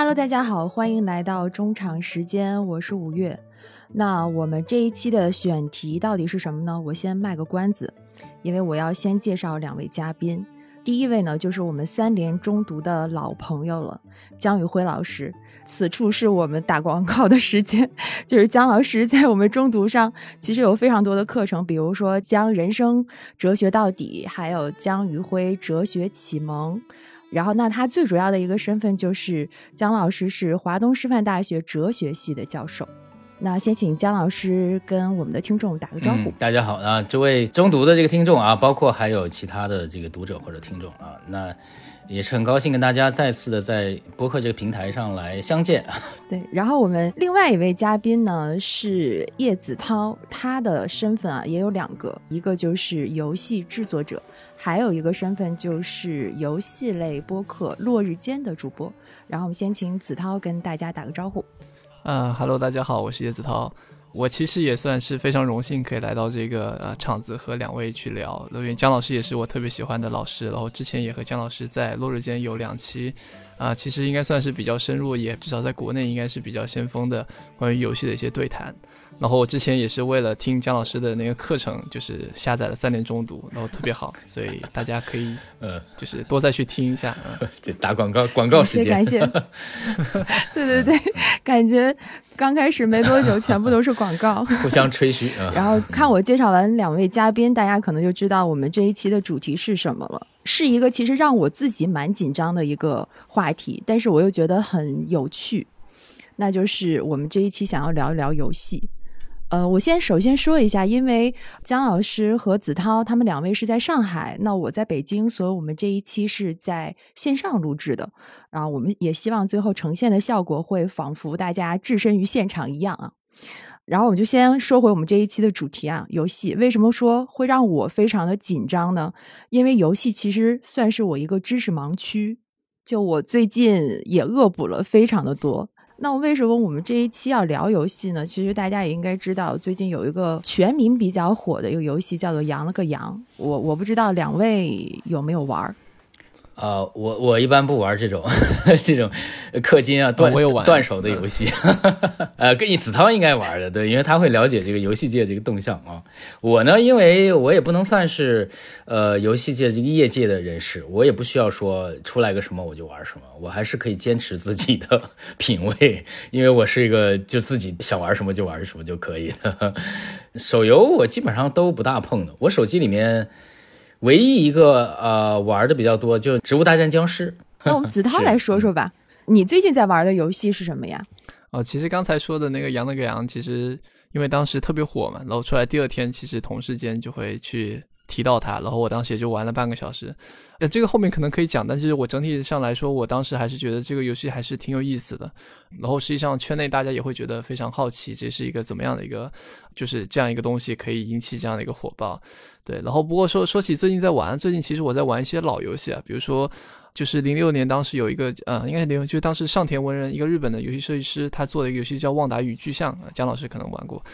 Hello，大家好，欢迎来到中场时间，我是五月。那我们这一期的选题到底是什么呢？我先卖个关子，因为我要先介绍两位嘉宾。第一位呢，就是我们三联中读的老朋友了，姜宇辉老师。此处是我们打广告的时间，就是姜老师在我们中读上其实有非常多的课程，比如说将人生哲学到底，还有姜宇辉哲学启蒙。然后，那他最主要的一个身份就是姜老师是华东师范大学哲学系的教授。那先请姜老师跟我们的听众打个招呼。大家好啊，这位中读的这个听众啊，包括还有其他的这个读者或者听众啊，那也是很高兴跟大家再次的在播客这个平台上来相见。对，然后我们另外一位嘉宾呢是叶子涛，他的身份啊也有两个，一个就是游戏制作者，还有一个身份就是游戏类播客《落日间》的主播。然后我们先请子涛跟大家打个招呼。嗯哈喽，大家好，我是叶子涛。我其实也算是非常荣幸可以来到这个呃场子和两位去聊。因为姜老师也是我特别喜欢的老师，然后之前也和姜老师在落日间有两期，啊，其实应该算是比较深入，也至少在国内应该是比较先锋的关于游戏的一些对谈。然后我之前也是为了听姜老师的那个课程，就是下载了三年中读，然后特别好，所以大家可以呃，就是多再去听一下。就打广告，广告时间。感谢，感谢。对对对，感觉刚开始没多久，全部都是广告，互相吹嘘。然后看我介绍完两位嘉宾，大家可能就知道我们这一期的主题是什么了。是一个其实让我自己蛮紧张的一个话题，但是我又觉得很有趣，那就是我们这一期想要聊一聊游戏。呃，我先首先说一下，因为姜老师和子涛他们两位是在上海，那我在北京，所以我们这一期是在线上录制的。然后我们也希望最后呈现的效果会仿佛大家置身于现场一样啊。然后我们就先说回我们这一期的主题啊，游戏为什么说会让我非常的紧张呢？因为游戏其实算是我一个知识盲区，就我最近也恶补了非常的多。那为什么我们这一期要聊游戏呢？其实大家也应该知道，最近有一个全民比较火的一个游戏，叫做《羊了个羊》。我我不知道两位有没有玩儿。啊，我我一般不玩这种 这种氪金啊断断手的游戏，呃，跟你子韬应该玩的，对，因为他会了解这个游戏界这个动向啊。我呢，因为我也不能算是呃游戏界这个业界的人士，我也不需要说出来个什么我就玩什么，我还是可以坚持自己的 品味，因为我是一个就自己想玩什么就玩什么就可以的。手游我基本上都不大碰的，我手机里面。唯一一个呃玩的比较多就是《植物大战僵尸》。那我们子韬来说说吧，你最近在玩的游戏是什么呀？哦，其实刚才说的那个《羊了个羊》，其实因为当时特别火嘛，然后出来第二天，其实同事间就会去提到它，然后我当时也就玩了半个小时。呃，这个后面可能可以讲，但是我整体上来说，我当时还是觉得这个游戏还是挺有意思的。然后实际上圈内大家也会觉得非常好奇，这是一个怎么样的一个，就是这样一个东西可以引起这样的一个火爆。对，然后不过说说起最近在玩，最近其实我在玩一些老游戏啊，比如说就是零六年当时有一个呃，应该是零，就是当时上田文人一个日本的游戏设计师，他做的一个游戏叫《旺达与巨像》，姜老师可能玩过，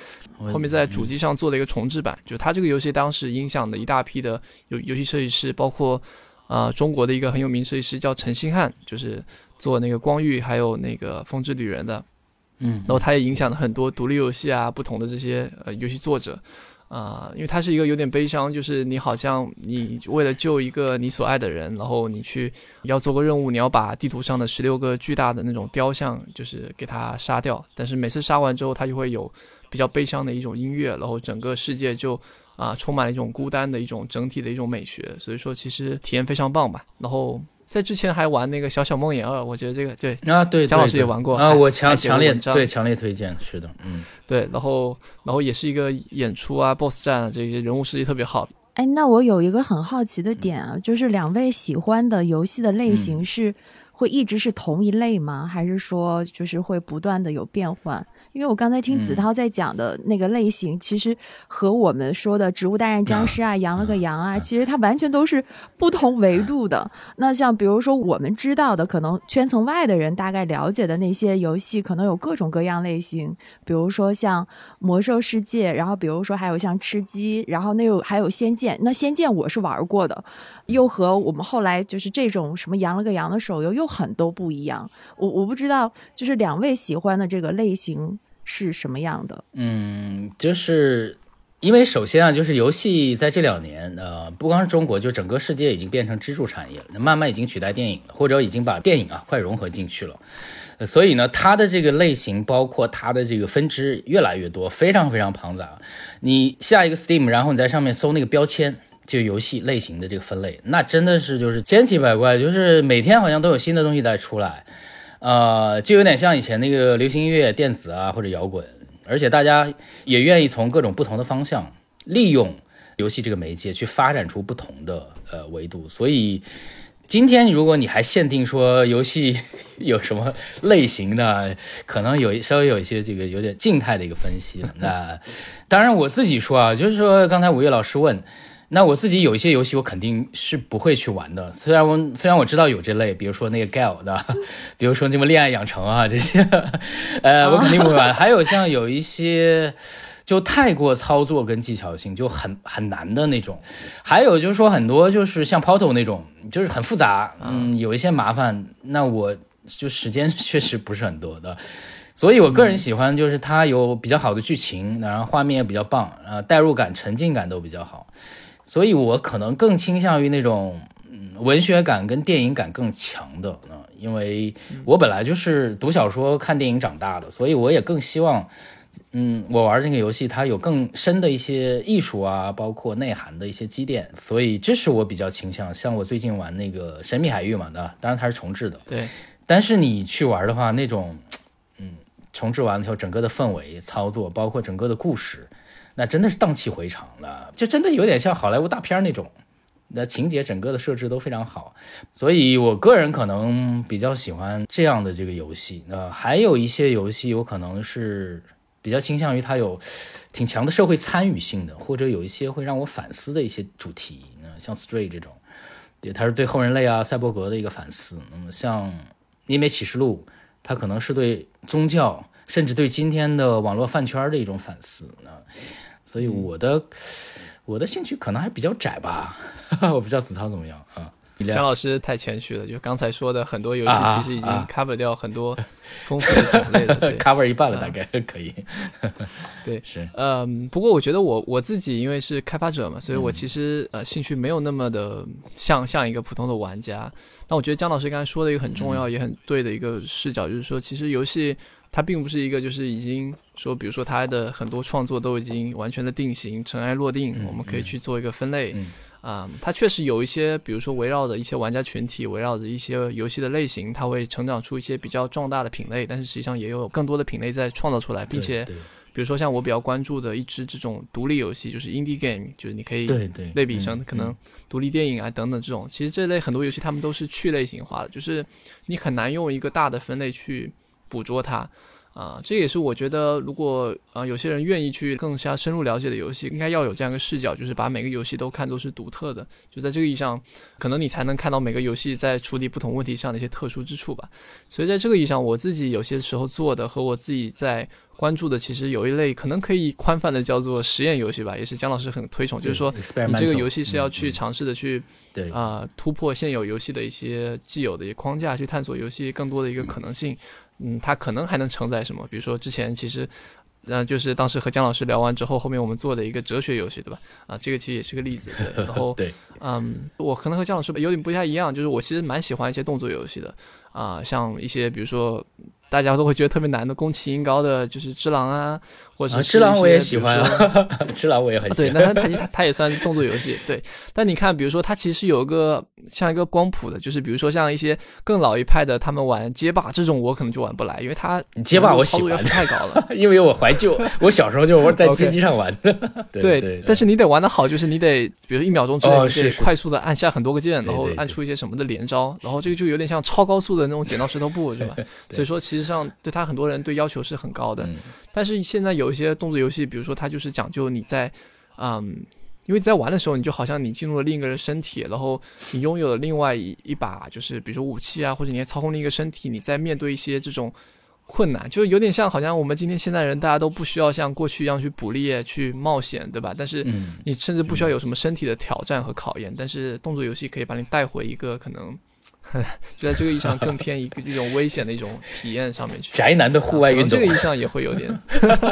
后面在主机上做了一个重置版，就他这个游戏当时影响的一大批的游游戏设计师，包括啊中国的一个很有名设计师叫陈星汉，就是做那个光遇还有那个风之旅人的，嗯，然后他也影响了很多独立游戏啊，不同的这些呃游戏作者。啊，因为它是一个有点悲伤，就是你好像你为了救一个你所爱的人，然后你去要做个任务，你要把地图上的十六个巨大的那种雕像，就是给它杀掉。但是每次杀完之后，它就会有比较悲伤的一种音乐，然后整个世界就啊充满了一种孤单的一种整体的一种美学。所以说，其实体验非常棒吧。然后。在之前还玩那个《小小梦魇二》，我觉得这个对啊，对，姜老师也玩过啊，我强强烈对强烈推荐，是的，嗯，对，然后然后也是一个演出啊，BOSS 战啊，这些人物设计特别好。哎，那我有一个很好奇的点啊，就是两位喜欢的游戏的类型是会一直是同一类吗？还是说就是会不断的有变换？因为我刚才听子韬在讲的那个类型，其实和我们说的《植物大战僵尸》啊，《羊了个羊》啊，其实它完全都是不同维度的。那像比如说我们知道的，可能圈层外的人大概了解的那些游戏，可能有各种各样类型，比如说像《魔兽世界》，然后比如说还有像《吃鸡》，然后那有还有《仙剑》。那《仙剑》我是玩过的，又和我们后来就是这种什么《羊了个羊》的手游又很都不一样。我我不知道，就是两位喜欢的这个类型。是什么样的？嗯，就是因为首先啊，就是游戏在这两年，呃，不光是中国，就整个世界已经变成支柱产业了，慢慢已经取代电影，或者已经把电影啊快融合进去了。所以呢，它的这个类型，包括它的这个分支越来越多，非常非常庞杂。你下一个 Steam，然后你在上面搜那个标签，就游戏类型的这个分类，那真的是就是千奇百怪，就是每天好像都有新的东西在出来。呃，就有点像以前那个流行音乐、电子啊或者摇滚，而且大家也愿意从各种不同的方向利用游戏这个媒介去发展出不同的呃维度。所以今天如果你还限定说游戏有什么类型的，可能有稍微有一些这个有点静态的一个分析。那当然我自己说啊，就是说刚才五月老师问。那我自己有一些游戏，我肯定是不会去玩的。虽然我虽然我知道有这类，比如说那个 Gal 的，比如说什么恋爱养成啊这些，呃，我肯定不会玩。还有像有一些就太过操作跟技巧性就很很难的那种，还有就是说很多就是像 Portal 那种，就是很复杂，嗯，有一些麻烦，那我就时间确实不是很多的。所以我个人喜欢就是它有比较好的剧情，然后画面也比较棒，呃，代入感、沉浸感都比较好。所以，我可能更倾向于那种，嗯，文学感跟电影感更强的啊，因为我本来就是读小说、看电影长大的，所以我也更希望，嗯，我玩这个游戏它有更深的一些艺术啊，包括内涵的一些积淀，所以这是我比较倾向。像我最近玩那个《神秘海域》嘛，的，当然它是重置的，对。但是你去玩的话，那种，嗯，重置完之后，整个的氛围、操作，包括整个的故事。那真的是荡气回肠了，就真的有点像好莱坞大片那种，那情节整个的设置都非常好，所以我个人可能比较喜欢这样的这个游戏。那还有一些游戏，我可能是比较倾向于它有挺强的社会参与性的，或者有一些会让我反思的一些主题。那像 Stray 这种，对，它是对后人类啊、赛博格的一个反思。那么像《尼美启示录》，它可能是对宗教，甚至对今天的网络饭圈的一种反思。呢所以我的我的兴趣可能还比较窄吧，我不知道子韬怎么样啊。张老师太谦虚了，就刚才说的很多游戏其实已经 cover 掉很多丰富的种类了，cover 一半了大概可以。对，是，嗯，不过我觉得我我自己因为是开发者嘛，所以我其实呃兴趣没有那么的像像一个普通的玩家。那我觉得姜老师刚才说的一个很重要也很对的一个视角，就是说其实游戏。它并不是一个，就是已经说，比如说它的很多创作都已经完全的定型、尘埃落定，我们可以去做一个分类。啊，它确实有一些，比如说围绕着一些玩家群体，围绕着一些游戏的类型，它会成长出一些比较壮大的品类。但是实际上也有更多的品类在创造出来，并且，比如说像我比较关注的一支这种独立游戏，就是 indie game，就是你可以类比成可能独立电影啊等等这种。其实这类很多游戏他们都是去类型化的，就是你很难用一个大的分类去。捕捉它，啊，这也是我觉得，如果啊有些人愿意去更加深入了解的游戏，应该要有这样一个视角，就是把每个游戏都看作是独特的。就在这个意义上，可能你才能看到每个游戏在处理不同问题上的一些特殊之处吧。所以在这个意义上，我自己有些时候做的和我自己在关注的，其实有一类可能可以宽泛的叫做实验游戏吧，也是姜老师很推崇，就是说你这个游戏是要去尝试的去对啊突破现有游戏的一些既有的一些框架，去探索游戏更多的一个可能性。嗯，它可能还能承载什么？比如说之前其实，呃，就是当时和姜老师聊完之后，后面我们做的一个哲学游戏，对吧？啊，这个其实也是个例子。然后，对，嗯，我可能和姜老师有点不太一样，就是我其实蛮喜欢一些动作游戏的，啊，像一些比如说。大家都会觉得特别难的，宫崎英高的就是《只狼》啊，或者是《只狼》我也喜欢，《只 狼》我也很喜欢。对，那他他他也算动作游戏。对，但你看，比如说它其实有个像一个光谱的，就是比如说像一些更老一派的，他们玩街霸这种，我可能就玩不来，因为它街霸我喜欢太高了，因为我怀旧，我小时候就 在街机上玩的。对对，但是你得玩的好，就是你得比如一秒钟之内得快速的按下很多个键，然后按出一些什么的连招，然后这个就有点像超高速的的那种剪刀石头布，是吧？所以说，其实上对他很多人对要求是很高的。但是现在有一些动作游戏，比如说它就是讲究你在，嗯，因为在玩的时候，你就好像你进入了另一个人身体，然后你拥有了另外一一把，就是比如说武器啊，或者你操控另一个身体，你在面对一些这种。困难就是有点像，好像我们今天现代人，大家都不需要像过去一样去捕猎、去冒险，对吧？但是你甚至不需要有什么身体的挑战和考验，但是动作游戏可以把你带回一个可能，就 在这个意义上更偏一个一种危险的一种体验上面去。宅男的户外运动，这个意义上也会有点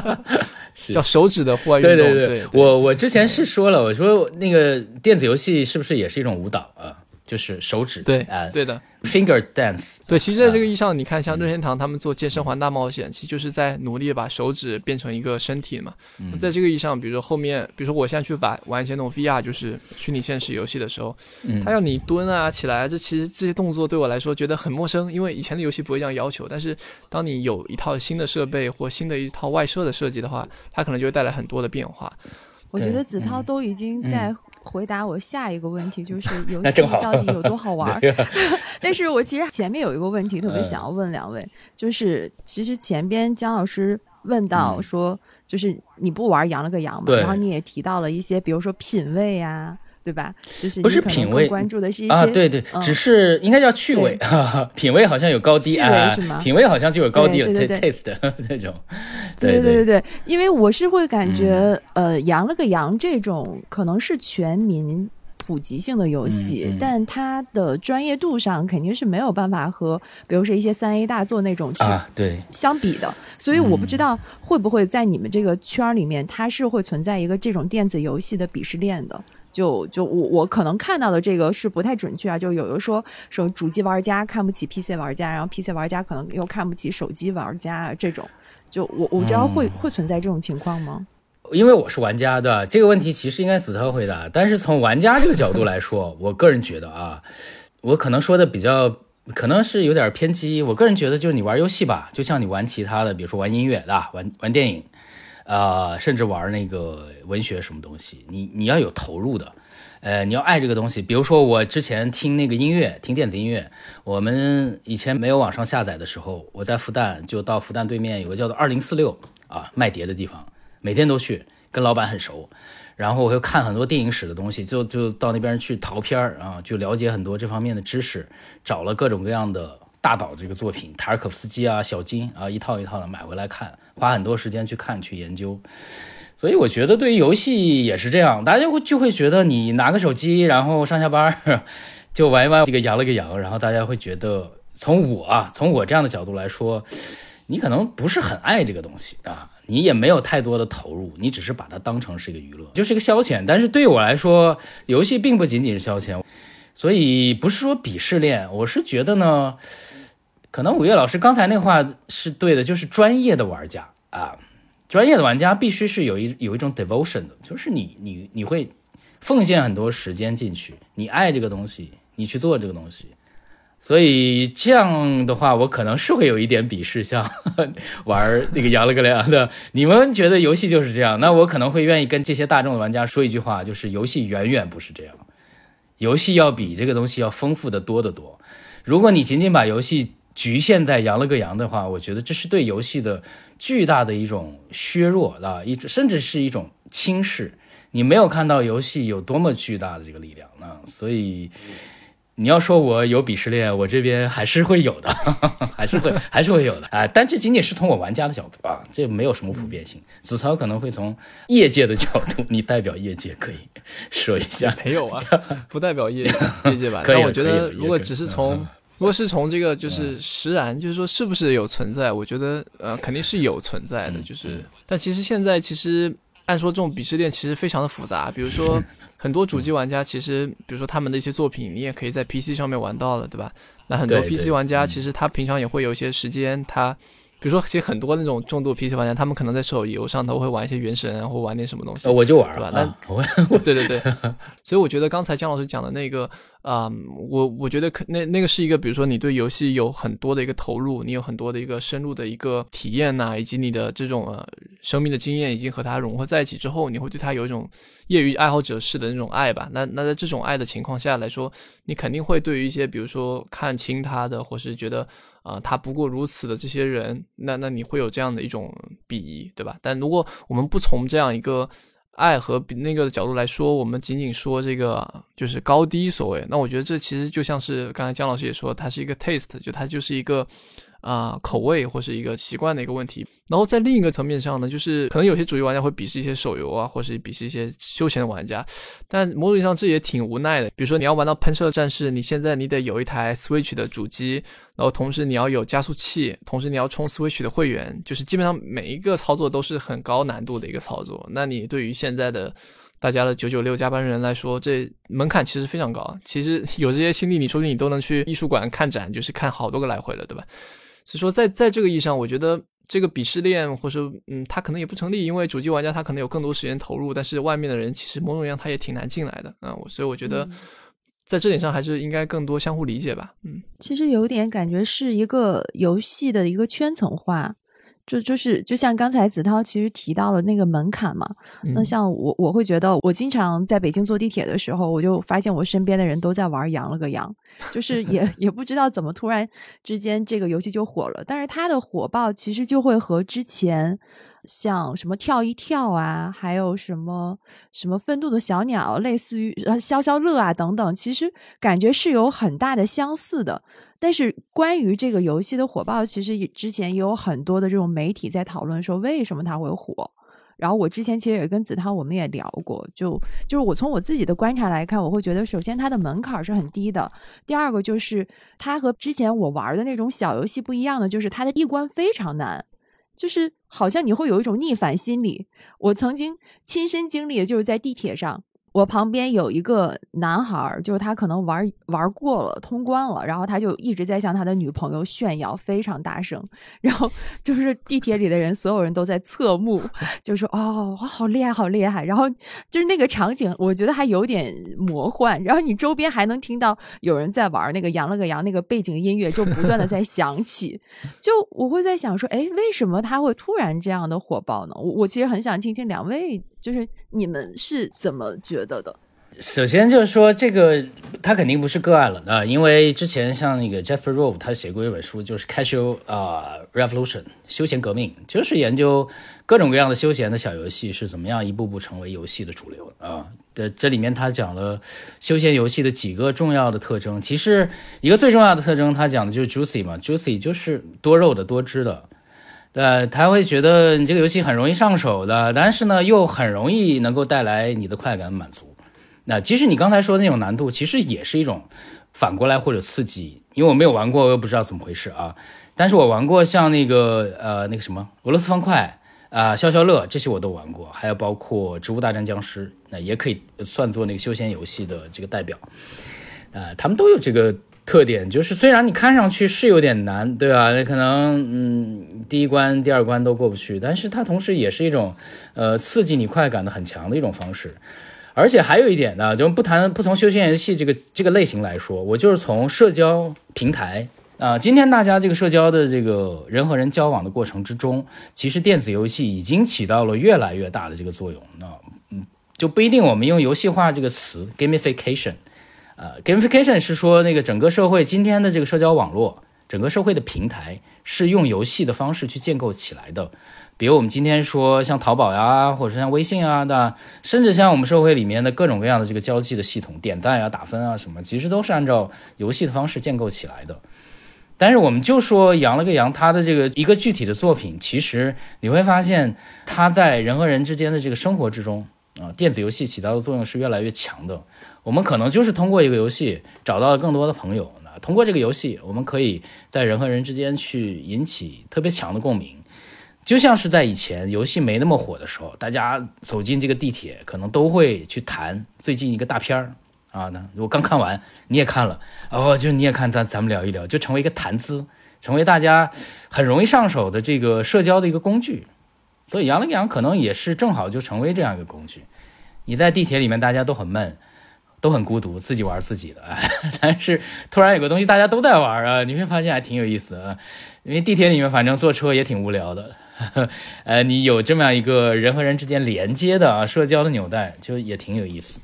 叫手指的户外运动。对对对，我我之前是说了，我说那个电子游戏是不是也是一种舞蹈啊？就是手指对啊，对的，finger dance。对，其实在这个意义上，你看像任天堂他们做健身环大冒险，其实就是在努力把手指变成一个身体嘛。嗯在这个意义上，比如说后面，比如说我现在去玩玩一些那种 VR，就是虚拟现实游戏的时候，他要你蹲啊起来，这其实这些动作对我来说觉得很陌生，因为以前的游戏不会这样要求。但是当你有一套新的设备或新的一套外设的设计的话，它可能就会带来很多的变化。我觉得子韬都已经在。回答我下一个问题，就是游戏到底有多好玩？但是我其实前面有一个问题特别想要问两位，就是其实前边姜老师问到说，就是你不玩羊了个羊嘛，然后你也提到了一些，比如说品味啊。对吧？就是不是品味关注的是一些啊，对对，只是应该叫趣味，品味好像有高低啊，品味好像就有高低了，taste 这种。对对对对，因为我是会感觉，呃，羊了个羊这种可能是全民普及性的游戏，但它的专业度上肯定是没有办法和，比如说一些三 A 大作那种啊对相比的。所以我不知道会不会在你们这个圈里面，它是会存在一个这种电子游戏的鄙视链的。就就我我可能看到的这个是不太准确啊，就有的说说主机玩家看不起 PC 玩家，然后 PC 玩家可能又看不起手机玩家这种，就我我不知道会会存在这种情况吗？因为我是玩家对吧这个问题，其实应该子韬回答。但是从玩家这个角度来说，我个人觉得啊，我可能说的比较可能是有点偏激。我个人觉得就是你玩游戏吧，就像你玩其他的，比如说玩音乐的，玩玩电影。呃，甚至玩那个文学什么东西，你你要有投入的，呃，你要爱这个东西。比如说我之前听那个音乐，听电子音乐，我们以前没有网上下载的时候，我在复旦就到复旦对面有个叫做二零四六啊卖碟的地方，每天都去，跟老板很熟。然后我又看很多电影史的东西，就就到那边去淘片儿啊，就了解很多这方面的知识，找了各种各样的。大导这个作品，塔尔可夫斯基啊，小金啊，一套一套的买回来看，花很多时间去看去研究。所以我觉得对于游戏也是这样，大家会就会觉得你拿个手机，然后上下班 就玩一玩这个羊了个羊，然后大家会觉得从我啊，从我这样的角度来说，你可能不是很爱这个东西啊，你也没有太多的投入，你只是把它当成是一个娱乐，就是一个消遣。但是对我来说，游戏并不仅仅是消遣，所以不是说鄙视链，我是觉得呢。可能五月老师刚才那话是对的，就是专业的玩家啊，专业的玩家必须是有一有一种 devotion 的，就是你你你会奉献很多时间进去，你爱这个东西，你去做这个东西，所以这样的话，我可能是会有一点鄙视，像 玩那个羊了个羊的，你们觉得游戏就是这样，那我可能会愿意跟这些大众的玩家说一句话，就是游戏远远不是这样，游戏要比这个东西要丰富的多得多，如果你仅仅把游戏局限在羊了个羊的话，我觉得这是对游戏的巨大的一种削弱啊，一甚至是一种轻视。你没有看到游戏有多么巨大的这个力量呢，所以你要说我有鄙视链，我这边还是会有的，还是会还是会有的啊。但这仅仅是从我玩家的角度啊，这没有什么普遍性。子曹可能会从业界的角度，你代表业界可以说一下。没有啊，不代表业业界吧？但我觉得如果只是从如果是从这个就是实然，就是说是不是有存在？我觉得呃肯定是有存在的，就是但其实现在其实按说这种鄙视链其实非常的复杂。比如说 很多主机玩家其实，比如说他们的一些作品，你也可以在 PC 上面玩到了，对吧？那很多 PC 玩家其实他平常也会有一些时间，他比如说其实很多那种重度 PC 玩家，他们可能在手游上头会玩一些原神或玩点什么东西。我就玩吧，那 对对对，所以我觉得刚才姜老师讲的那个。啊，我我觉得可那那个是一个，比如说你对游戏有很多的一个投入，你有很多的一个深入的一个体验呐，以及你的这种呃生命的经验已经和它融合在一起之后，你会对它有一种业余爱好者式的那种爱吧？那那在这种爱的情况下来说，你肯定会对于一些比如说看轻他的，或是觉得啊他不过如此的这些人，那那你会有这样的一种鄙夷，对吧？但如果我们不从这样一个。爱和比那个角度来说，我们仅仅说这个就是高低所谓。那我觉得这其实就像是刚才姜老师也说，它是一个 taste，就它就是一个。啊，口味或是一个习惯的一个问题。然后在另一个层面上呢，就是可能有些主机玩家会鄙视一些手游啊，或是鄙视一些休闲的玩家。但某种意义上这也挺无奈的。比如说你要玩到喷射战士，你现在你得有一台 Switch 的主机，然后同时你要有加速器，同时你要充 Switch 的会员，就是基本上每一个操作都是很高难度的一个操作。那你对于现在的大家的九九六加班人来说，这门槛其实非常高。其实有这些心力，你说不定你都能去艺术馆看展，就是看好多个来回了，对吧？所以说，在在这个意义上，我觉得这个鄙视链，或者说，嗯，它可能也不成立，因为主机玩家他可能有更多时间投入，但是外面的人其实某种意义上他也挺难进来的，啊，所以我觉得在这点上还是应该更多相互理解吧，嗯，其实有点感觉是一个游戏的一个圈层化。就就是就像刚才子涛其实提到了那个门槛嘛，那像我我会觉得我经常在北京坐地铁的时候，我就发现我身边的人都在玩羊了个羊，就是也 也不知道怎么突然之间这个游戏就火了，但是它的火爆其实就会和之前像什么跳一跳啊，还有什么什么愤怒的小鸟，类似于呃消消乐啊等等，其实感觉是有很大的相似的。但是关于这个游戏的火爆，其实之前也有很多的这种媒体在讨论说为什么它会火。然后我之前其实也跟子涛我们也聊过，就就是我从我自己的观察来看，我会觉得首先它的门槛是很低的，第二个就是它和之前我玩的那种小游戏不一样的，就是它的一关非常难，就是好像你会有一种逆反心理。我曾经亲身经历，就是在地铁上。我旁边有一个男孩，就是他可能玩玩过了通关了，然后他就一直在向他的女朋友炫耀，非常大声。然后就是地铁里的人，所有人都在侧目，就说：“哦，好厉害，好厉害。”然后就是那个场景，我觉得还有点魔幻。然后你周边还能听到有人在玩那个“羊了个羊”，那个背景音乐就不断的在响起。就我会在想说，哎，为什么他会突然这样的火爆呢？我我其实很想听听两位。就是你们是怎么觉得的？首先就是说，这个他肯定不是个案了啊，因为之前像那个 Jasper Rove 他写过一本书，就是 Casual 啊 Revolution 休闲革命，就是研究各种各样的休闲的小游戏是怎么样一步步成为游戏的主流啊。的这里面他讲了休闲游戏的几个重要的特征，其实一个最重要的特征，他讲的就是 Juicy 嘛，Juicy 就是多肉的、多汁的。呃，他会觉得你这个游戏很容易上手的，但是呢，又很容易能够带来你的快感满足。那其实你刚才说的那种难度，其实也是一种反过来或者刺激。因为我没有玩过，我又不知道怎么回事啊。但是我玩过像那个呃那个什么俄罗斯方块啊消消乐这些我都玩过，还有包括植物大战僵尸，那也可以算作那个休闲游戏的这个代表。呃，他们都有这个。特点就是，虽然你看上去是有点难，对吧？那可能，嗯，第一关、第二关都过不去，但是它同时也是一种，呃，刺激你快感的很强的一种方式。而且还有一点呢，就不谈不从休闲游戏这个这个类型来说，我就是从社交平台啊，今天大家这个社交的这个人和人交往的过程之中，其实电子游戏已经起到了越来越大的这个作用。那，嗯，就不一定我们用游戏化这个词 gamification。呃，gamification 是说那个整个社会今天的这个社交网络，整个社会的平台是用游戏的方式去建构起来的。比如我们今天说像淘宝呀，或者像微信啊的，甚至像我们社会里面的各种各样的这个交际的系统，点赞啊、打分啊什么，其实都是按照游戏的方式建构起来的。但是我们就说羊了个羊，它的这个一个具体的作品，其实你会发现它在人和人之间的这个生活之中啊，电子游戏起到的作用是越来越强的。我们可能就是通过一个游戏找到了更多的朋友。那通过这个游戏，我们可以在人和人之间去引起特别强的共鸣，就像是在以前游戏没那么火的时候，大家走进这个地铁，可能都会去谈最近一个大片儿啊。那我刚看完，你也看了，哦，就你也看，咱咱们聊一聊，就成为一个谈资，成为大家很容易上手的这个社交的一个工具。所以，杨了羊可能也是正好就成为这样一个工具。你在地铁里面，大家都很闷。都很孤独，自己玩自己的。但是突然有个东西大家都在玩啊，你会发现还挺有意思啊。因为地铁里面反正坐车也挺无聊的，呃，你有这么样一个人和人之间连接的啊社交的纽带，就也挺有意思。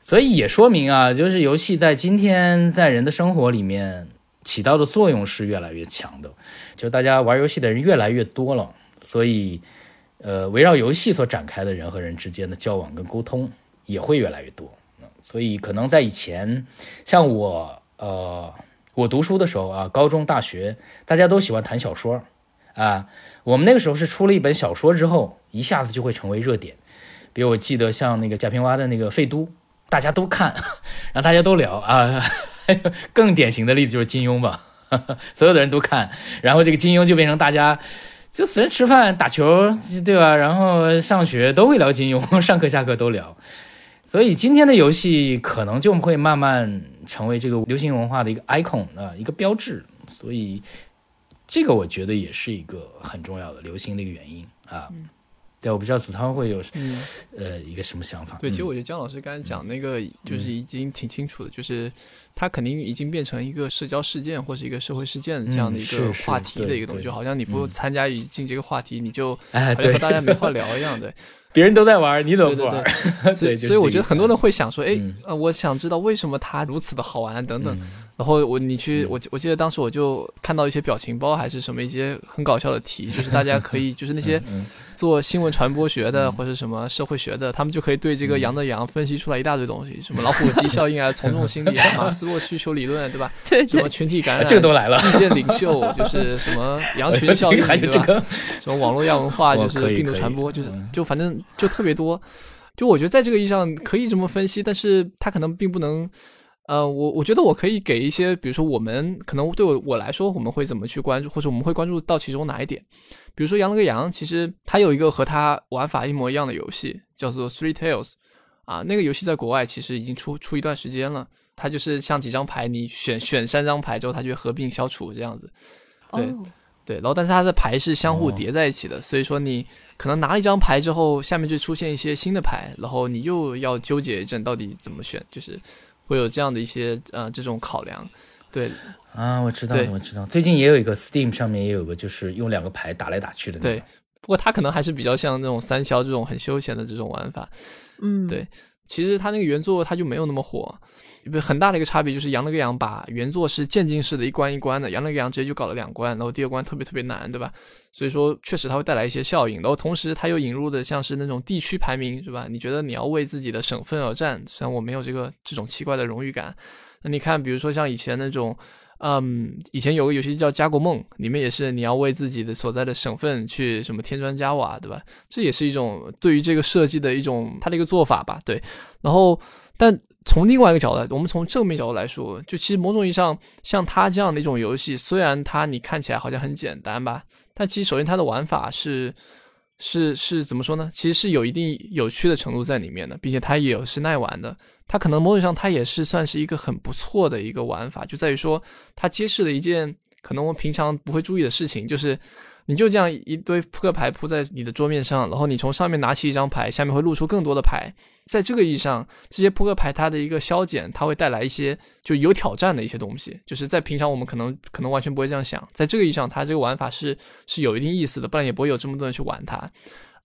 所以也说明啊，就是游戏在今天在人的生活里面起到的作用是越来越强的。就大家玩游戏的人越来越多了，所以呃，围绕游戏所展开的人和人之间的交往跟沟通也会越来越多。所以可能在以前，像我呃。我读书的时候啊，高中、大学，大家都喜欢谈小说，啊，我们那个时候是出了一本小说之后，一下子就会成为热点。比如我记得像那个贾平凹的那个《废都》，大家都看，然后大家都聊啊。更典型的例子就是金庸吧，所有的人都看，然后这个金庸就变成大家就随便吃饭、打球，对吧？然后上学都会聊金庸，上课下课都聊。所以今天的游戏可能就会慢慢成为这个流行文化的一个 icon 啊，一个标志。所以这个我觉得也是一个很重要的流行的一个原因啊。对，我不知道子韬会有呃一个什么想法。对，其实我觉得姜老师刚才讲那个就是已经挺清楚的，就是它肯定已经变成一个社交事件或是一个社会事件这样的一个话题的一个东西，就好像你不参加进这个话题，你就好像和大家没话 聊一样的。别人都在玩，你怎么不玩？所以，所以我觉得很多人会想说，哎，呃，我想知道为什么它如此的好玩等等。然后我你去，我我记得当时我就看到一些表情包还是什么一些很搞笑的题，就是大家可以 就是那些。做新闻传播学的或者什么社会学的，他们就可以对这个羊的羊分析出来一大堆东西，什么老虎机效应啊、从众心理啊、马斯洛需求理论，对吧？对，什么群体感染，这个都来了。意见领袖就是什么羊 群效应，对吧？什么网络亚文化就是病毒传播，就是就反正就特别多。就我觉得在这个意义上可以这么分析，但是它可能并不能。呃，我我觉得我可以给一些，比如说我们可能对我我来说，我们会怎么去关注，或者我们会关注到其中哪一点？比如说《羊了个羊》，其实它有一个和它玩法一模一样的游戏，叫做 Three Tales，啊，那个游戏在国外其实已经出出一段时间了。它就是像几张牌，你选选三张牌之后，它就会合并消除这样子。对对，然后但是它的牌是相互叠在一起的，所以说你可能拿了一张牌之后，下面就出现一些新的牌，然后你又要纠结一阵到底怎么选，就是。会有这样的一些呃这种考量，对。啊，我知道，我知道，最近也有一个 Steam 上面也有个，就是用两个牌打来打去的。对，不过它可能还是比较像那种三消这种很休闲的这种玩法。嗯，对，其实它那个原作它就没有那么火。很大的一个差别就是《羊了个羊》把原作是渐进式的一关一关的，《羊了个羊》直接就搞了两关，然后第二关特别特别难，对吧？所以说确实它会带来一些效应，然后同时它又引入的像是那种地区排名，是吧？你觉得你要为自己的省份而战，虽然我没有这个这种奇怪的荣誉感，那你看，比如说像以前那种，嗯，以前有个游戏叫《家国梦》，里面也是你要为自己的所在的省份去什么添砖加瓦，对吧？这也是一种对于这个设计的一种它的一个做法吧，对。然后但。从另外一个角度，我们从正面角度来说，就其实某种意义上，像它这样的一种游戏，虽然它你看起来好像很简单吧，但其实首先它的玩法是是是怎么说呢？其实是有一定有趣的程度在里面的，并且它也有是耐玩的。它可能某种上它也是算是一个很不错的一个玩法，就在于说它揭示了一件可能我们平常不会注意的事情，就是你就这样一堆扑克牌铺在你的桌面上，然后你从上面拿起一张牌，下面会露出更多的牌。在这个意义上，这些扑克牌它的一个消减，它会带来一些就有挑战的一些东西，就是在平常我们可能可能完全不会这样想。在这个意义上，它这个玩法是是有一定意思的，不然也不会有这么多人去玩它。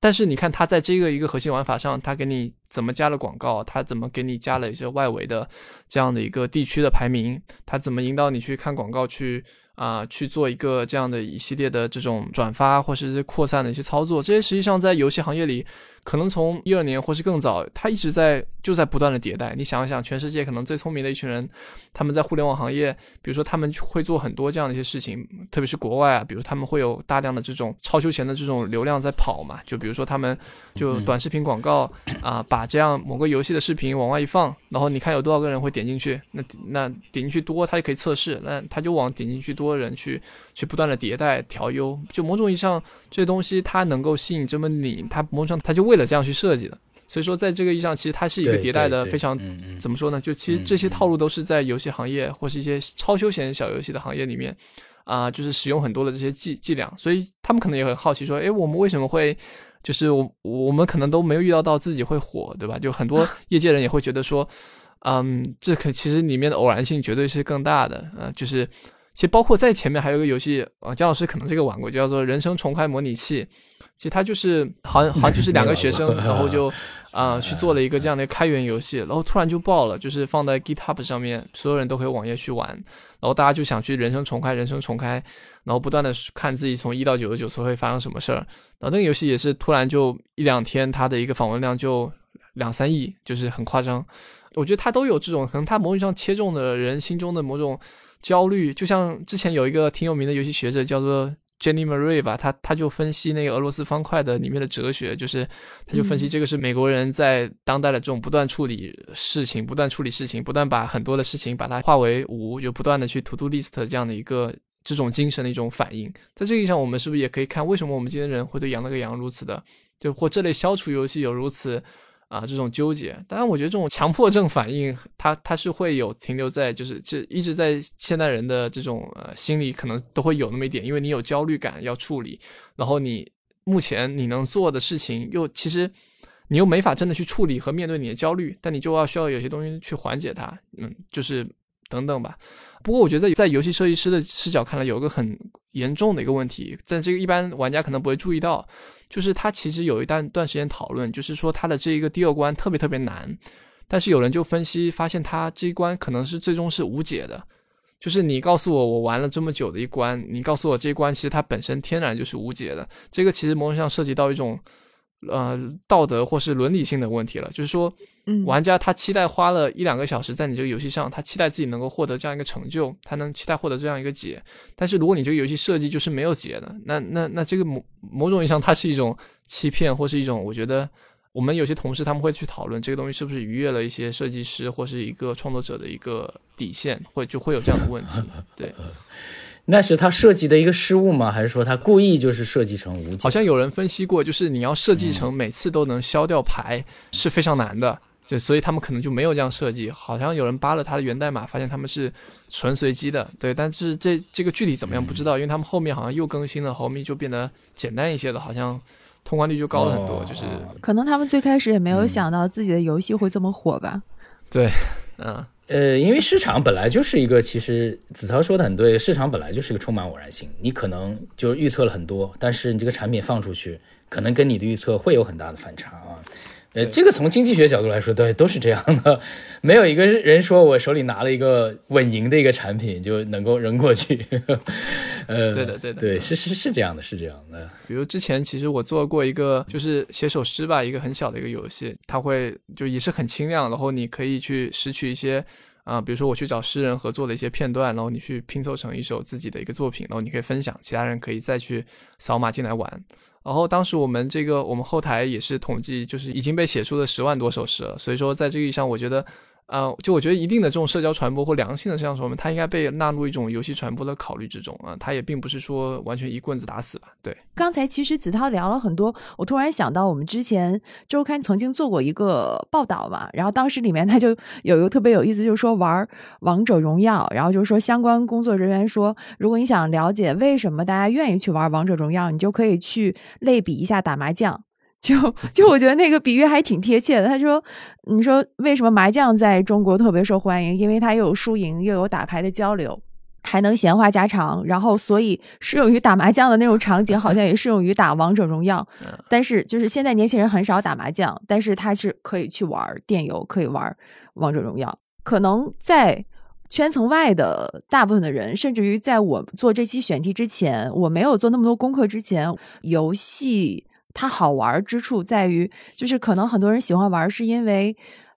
但是你看，它在这个一个核心玩法上，它给你怎么加了广告，它怎么给你加了一些外围的这样的一个地区的排名，它怎么引导你去看广告去。啊，去做一个这样的一系列的这种转发或者是扩散的一些操作，这些实际上在游戏行业里，可能从一二年或是更早，它一直在就在不断的迭代。你想想，全世界可能最聪明的一群人，他们在互联网行业，比如说他们会做很多这样的一些事情，特别是国外啊，比如他们会有大量的这种超休闲的这种流量在跑嘛，就比如说他们就短视频广告啊，把这样某个游戏的视频往外一放，然后你看有多少个人会点进去，那那点进去多，他就可以测试，那他就往点进去多。的人去去不断的迭代调优，就某种意义上，这东西它能够吸引这么你，它某种上它就为了这样去设计的。所以说，在这个意义上，其实它是一个迭代的非常怎么说呢？就其实这些套路都是在游戏行业或是一些超休闲小游戏的行业里面啊，就是使用很多的这些伎伎俩。所以他们可能也很好奇，说，诶，我们为什么会就是我我们可能都没有预料到自己会火，对吧？就很多业界人也会觉得说。嗯，这可其实里面的偶然性绝对是更大的啊，就是其实包括在前面还有个游戏啊，姜老师可能这个玩过，叫做《人生重开模拟器》。其实它就是好像好像就是两个学生，然后就 啊去做了一个这样的开源游戏，然后突然就爆了，就是放在 GitHub 上面，所有人都可以网页去玩，然后大家就想去人生重开，人生重开，然后不断的看自己从一到九十九次会发生什么事儿，然后那个游戏也是突然就一两天，它的一个访问量就两三亿，就是很夸张。我觉得它都有这种可能，它某种上切中的人心中的某种焦虑，就像之前有一个挺有名的游戏学者叫做。Jenny Marie 吧，他他就分析那个俄罗斯方块的里面的哲学，就是他就分析这个是美国人在当代的这种不断处理事情、不断处理事情、不断把很多的事情把它化为无，就不断的去 to do list 这样的一个这种精神的一种反应。在这个意义上，我们是不是也可以看为什么我们今天人会对羊了个羊如此的，就或这类消除游戏有如此。啊，这种纠结，当然，我觉得这种强迫症反应，它它是会有停留在，就是这一直在现代人的这种呃心里，可能都会有那么一点，因为你有焦虑感要处理，然后你目前你能做的事情，又其实你又没法真的去处理和面对你的焦虑，但你就要需要有些东西去缓解它，嗯，就是等等吧。不过我觉得在游戏设计师的视角看来，有一个很严重的一个问题，在这个一般玩家可能不会注意到。就是他其实有一段段时间讨论，就是说他的这一个第二关特别特别难，但是有人就分析发现他这一关可能是最终是无解的。就是你告诉我我玩了这么久的一关，你告诉我这一关其实它本身天然就是无解的。这个其实某种上涉及到一种呃道德或是伦理性的问题了，就是说。玩家他期待花了一两个小时在你这个游戏上，他期待自己能够获得这样一个成就，他能期待获得这样一个解。但是如果你这个游戏设计就是没有解的，那那那这个某某种意义上它是一种欺骗，或是一种我觉得我们有些同事他们会去讨论这个东西是不是逾越了一些设计师或是一个创作者的一个底线，会就会有这样的问题。对，那是他设计的一个失误吗？还是说他故意就是设计成无解？好像有人分析过，就是你要设计成每次都能消掉牌是非常难的。就所以他们可能就没有这样设计，好像有人扒了他的源代码，发现他们是纯随机的，对。但是这这个具体怎么样不知道，因为他们后面好像又更新了，后面就变得简单一些了，好像通关率就高了很多。就是可能他们最开始也没有想到自己的游戏会这么火吧？对，嗯，呃，因为市场本来就是一个，其实子涛说的很对，市场本来就是一个充满偶然性。你可能就预测了很多，但是你这个产品放出去，可能跟你的预测会有很大的反差啊。呃，这个从经济学角度来说，对，都是这样的，没有一个人说我手里拿了一个稳赢的一个产品就能够扔过去。呃，对的，对的，对，是是是这样的，是这样的。比如之前其实我做过一个，就是写首诗吧，一个很小的一个游戏，它会就也是很轻量，然后你可以去拾取一些啊，比如说我去找诗人合作的一些片段，然后你去拼凑成一首自己的一个作品，然后你可以分享，其他人可以再去扫码进来玩。然后当时我们这个我们后台也是统计，就是已经被写出了十万多首诗了。所以说，在这个意义上，我觉得。呃，就我觉得一定的这种社交传播或良性的社交传播，它应该被纳入一种游戏传播的考虑之中啊。它也并不是说完全一棍子打死吧。对，刚才其实子韬聊了很多，我突然想到，我们之前周刊曾经做过一个报道嘛，然后当时里面他就有一个特别有意思，就是说玩王者荣耀，然后就是说相关工作人员说，如果你想了解为什么大家愿意去玩王者荣耀，你就可以去类比一下打麻将。就就我觉得那个比喻还挺贴切的。他说：“你说为什么麻将在中国特别受欢迎？因为它又有输赢，又有打牌的交流，还能闲话家常。然后，所以适用于打麻将的那种场景，好像也适用于打王者荣耀。但是，就是现在年轻人很少打麻将，但是他是可以去玩电游，可以玩王者荣耀。可能在圈层外的大部分的人，甚至于在我做这期选题之前，我没有做那么多功课之前，游戏。”它好玩之处在于，就是可能很多人喜欢玩，是因为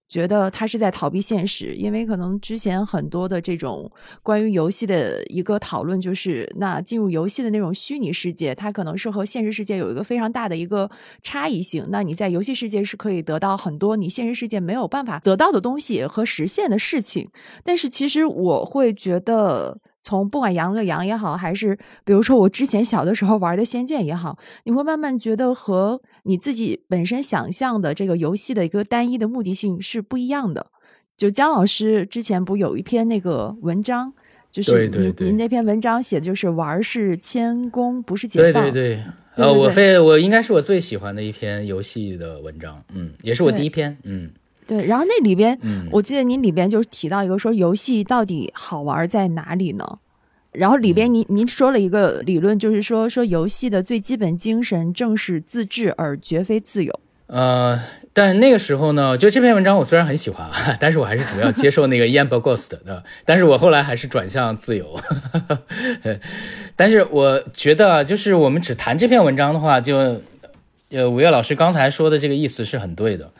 觉得它是在逃避现实。因为可能之前很多的这种关于游戏的一个讨论，就是那进入游戏的那种虚拟世界，它可能是和现实世界有一个非常大的一个差异性。那你在游戏世界是可以得到很多你现实世界没有办法得到的东西和实现的事情。但是其实我会觉得。从不管羊了个羊也好，还是比如说我之前小的时候玩的《仙剑》也好，你会慢慢觉得和你自己本身想象的这个游戏的一个单一的目的性是不一样的。就姜老师之前不有一篇那个文章，就是您您那篇文章写的就是玩是谦恭，不是解放。对对对，呃，我非我应该是我最喜欢的一篇游戏的文章，嗯，也是我第一篇，嗯。对，然后那里边，我记得您里边就提到一个说游戏到底好玩在哪里呢？然后里边您您说了一个理论，就是说说游戏的最基本精神正是自治而绝非自由。呃，但那个时候呢，就这篇文章我虽然很喜欢，但是我还是主要接受那个 Ian Bogost 的，但是我后来还是转向自由。但是我觉得，就是我们只谈这篇文章的话，就呃，五月老师刚才说的这个意思是很对的。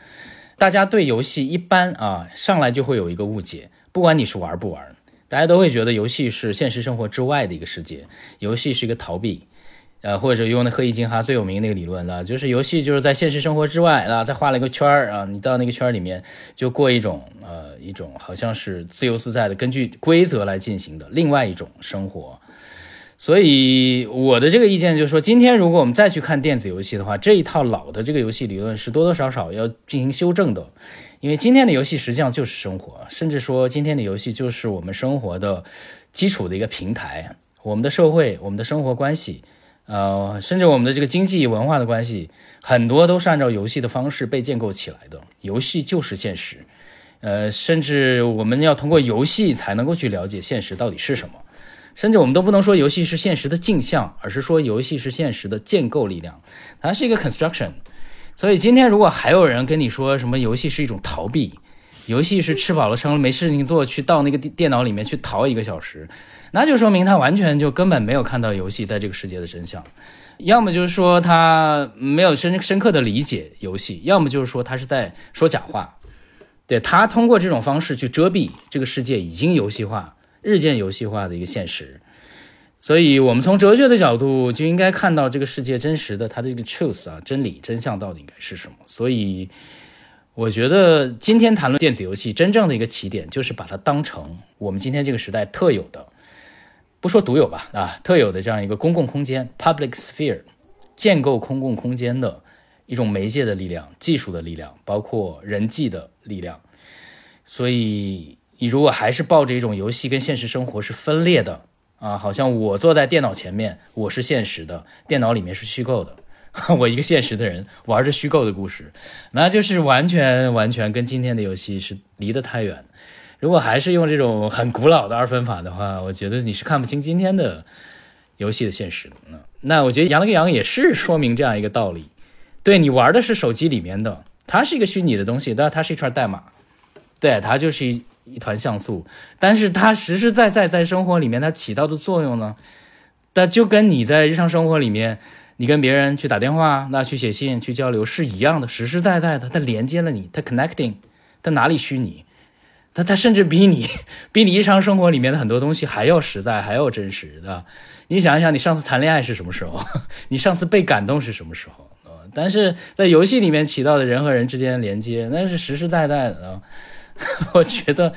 大家对游戏一般啊，上来就会有一个误解，不管你是玩不玩，大家都会觉得游戏是现实生活之外的一个世界，游戏是一个逃避，呃，或者用那赫伊金哈最有名那个理论了，就是游戏就是在现实生活之外啊，再画了一个圈儿啊，你到那个圈儿里面就过一种呃一种好像是自由自在的，根据规则来进行的另外一种生活。所以我的这个意见就是说，今天如果我们再去看电子游戏的话，这一套老的这个游戏理论是多多少少要进行修正的，因为今天的游戏实际上就是生活，甚至说今天的游戏就是我们生活的基础的一个平台，我们的社会、我们的生活关系，呃，甚至我们的这个经济文化的关系，很多都是按照游戏的方式被建构起来的。游戏就是现实，呃，甚至我们要通过游戏才能够去了解现实到底是什么。甚至我们都不能说游戏是现实的镜像，而是说游戏是现实的建构力量，它是一个 construction。所以今天如果还有人跟你说什么游戏是一种逃避，游戏是吃饱了撑了没事情做去到那个电电脑里面去逃一个小时，那就说明他完全就根本没有看到游戏在这个世界的真相，要么就是说他没有深深刻的理解游戏，要么就是说他是在说假话。对他通过这种方式去遮蔽这个世界已经游戏化。日渐游戏化的一个现实，所以我们从哲学的角度就应该看到这个世界真实的它的这个 truth 啊，真理真相到底应该是什么。所以我觉得今天谈论电子游戏真正的一个起点，就是把它当成我们今天这个时代特有的，不说独有吧，啊，特有的这样一个公共空间 public sphere，建构公共空间的一种媒介的力量、技术的力量，包括人际的力量。所以。你如果还是抱着一种游戏跟现实生活是分裂的啊，好像我坐在电脑前面，我是现实的，电脑里面是虚构的，我一个现实的人玩着虚构的故事，那就是完全完全跟今天的游戏是离得太远。如果还是用这种很古老的二分法的话，我觉得你是看不清今天的游戏的现实的。那我觉得羊了个羊也是说明这样一个道理：对你玩的是手机里面的，它是一个虚拟的东西，但它是一串代码，对，它就是一。团像素，但是它实实在在在生活里面它起到的作用呢，那就跟你在日常生活里面，你跟别人去打电话、那去写信、去交流是一样的，实实在在的，它连接了你，它 connecting，它哪里虚拟？它它甚至比你 比你日常生活里面的很多东西还要实在，还要真实的。你想一想，你上次谈恋爱是什么时候？你上次被感动是什么时候？但是在游戏里面起到的人和人之间的连接，那是实实在在的。我觉得，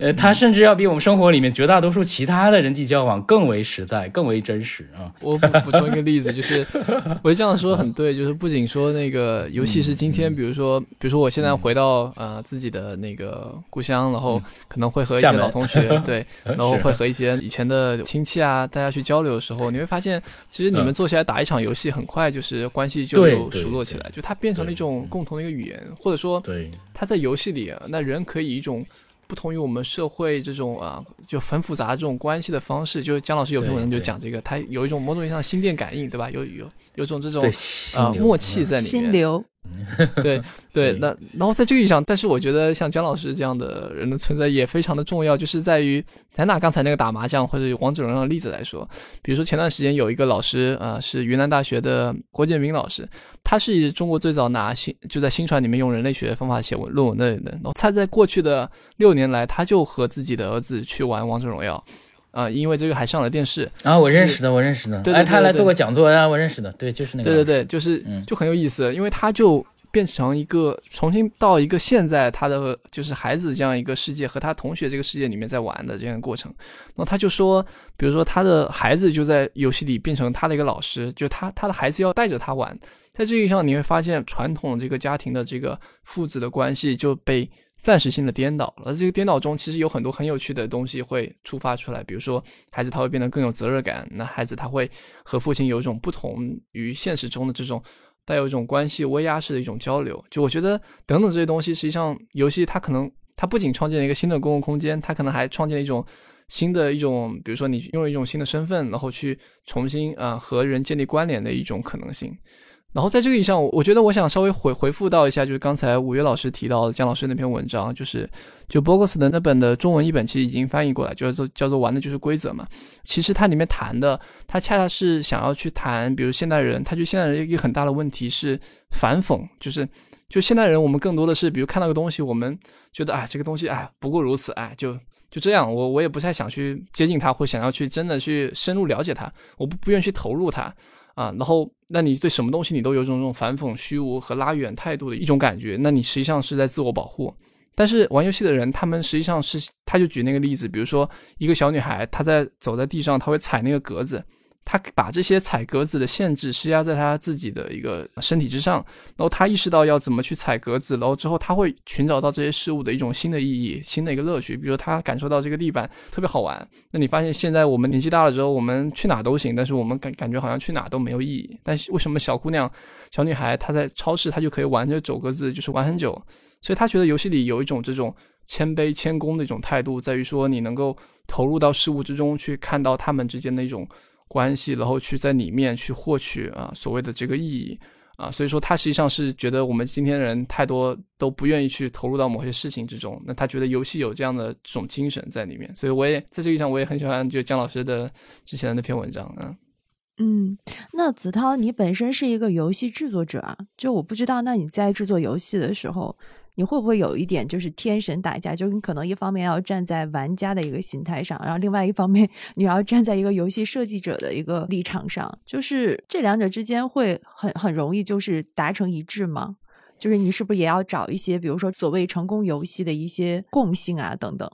呃，它甚至要比我们生活里面绝大多数其他的人际交往更为实在、更为真实啊！我补充一个例子，就是我这样说很对，就是不仅说那个游戏是今天，比如说，比如说我现在回到呃自己的那个故乡，然后可能会和一些老同学对，然后会和一些以前的亲戚啊，大家去交流的时候，你会发现，其实你们坐下来打一场游戏，很快就是关系就有熟络起来，就它变成了一种共同的一个语言，或者说，对。他在游戏里，那人可以以一种不同于我们社会这种啊，就很复杂这种关系的方式，就是姜老师有篇文章就讲这个，他有一种某种意义上心电感应，对吧？有有有种这种啊默契在里面。心流。对对，那然后在这个意义上，但是我觉得像姜老师这样的人的存在也非常的重要，就是在于咱拿刚才那个打麻将或者王者荣耀的例子来说，比如说前段时间有一个老师啊，是云南大学的郭建明老师，他是中国最早拿新就在新传里面用人类学方法写文论文的人，然后他在过去的六年来，他就和自己的儿子去玩王者荣耀，啊，因为这个还上了电视。啊，我认识的，我认识的，哎，他来做过讲座啊，我认识的，对，就是那个，对对对，就是就很有意思，因为他就。变成一个重新到一个现在他的就是孩子这样一个世界和他同学这个世界里面在玩的这样的过程，那他就说，比如说他的孩子就在游戏里变成他的一个老师，就他他的孩子要带着他玩，在这个上你会发现传统这个家庭的这个父子的关系就被暂时性的颠倒了。这个颠倒中其实有很多很有趣的东西会触发出来，比如说孩子他会变得更有责任感，那孩子他会和父亲有一种不同于现实中的这种。带有一种关系威压式的一种交流。就我觉得等等这些东西，实际上游戏它可能它不仅创建了一个新的公共空间，它可能还创建了一种新的一种，比如说你用一种新的身份，然后去重新啊和人建立关联的一种可能性。然后在这个意义上，我觉得我想稍微回回复到一下，就是刚才五月老师提到的姜老师那篇文章，就是就 Bogus 的那本的中文译本其实已经翻译过来，叫做叫做玩的就是规则嘛。其实它里面谈的，它恰恰是想要去谈，比如现代人，他就现代人一个很大的问题是反讽，就是就现代人我们更多的是，比如看到个东西，我们觉得啊这个东西啊不过如此，哎就就这样，我我也不太想去接近它，或想要去真的去深入了解它，我不不愿意去投入它。啊，然后，那你对什么东西你都有种这种反讽、虚无和拉远态度的一种感觉，那你实际上是在自我保护。但是玩游戏的人，他们实际上是，他就举那个例子，比如说一个小女孩，她在走在地上，她会踩那个格子。他把这些踩格子的限制施压在他自己的一个身体之上，然后他意识到要怎么去踩格子，然后之后他会寻找到这些事物的一种新的意义、新的一个乐趣。比如他感受到这个地板特别好玩。那你发现现在我们年纪大了之后，我们去哪都行，但是我们感感觉好像去哪都没有意义。但是为什么小姑娘、小女孩她在超市她就可以玩着走格子，就是玩很久？所以她觉得游戏里有一种这种谦卑、谦恭的一种态度，在于说你能够投入到事物之中去，看到他们之间的一种。关系，然后去在里面去获取啊所谓的这个意义啊，所以说他实际上是觉得我们今天的人太多都不愿意去投入到某些事情之中，那他觉得游戏有这样的这种精神在里面，所以我也在这个意义上我也很喜欢就姜老师的之前的那篇文章啊。嗯，那子涛你本身是一个游戏制作者啊，就我不知道那你在制作游戏的时候。你会不会有一点就是天神打架？就你可能一方面要站在玩家的一个心态上，然后另外一方面你要站在一个游戏设计者的一个立场上，就是这两者之间会很很容易就是达成一致吗？就是你是不是也要找一些，比如说所谓成功游戏的一些共性啊等等？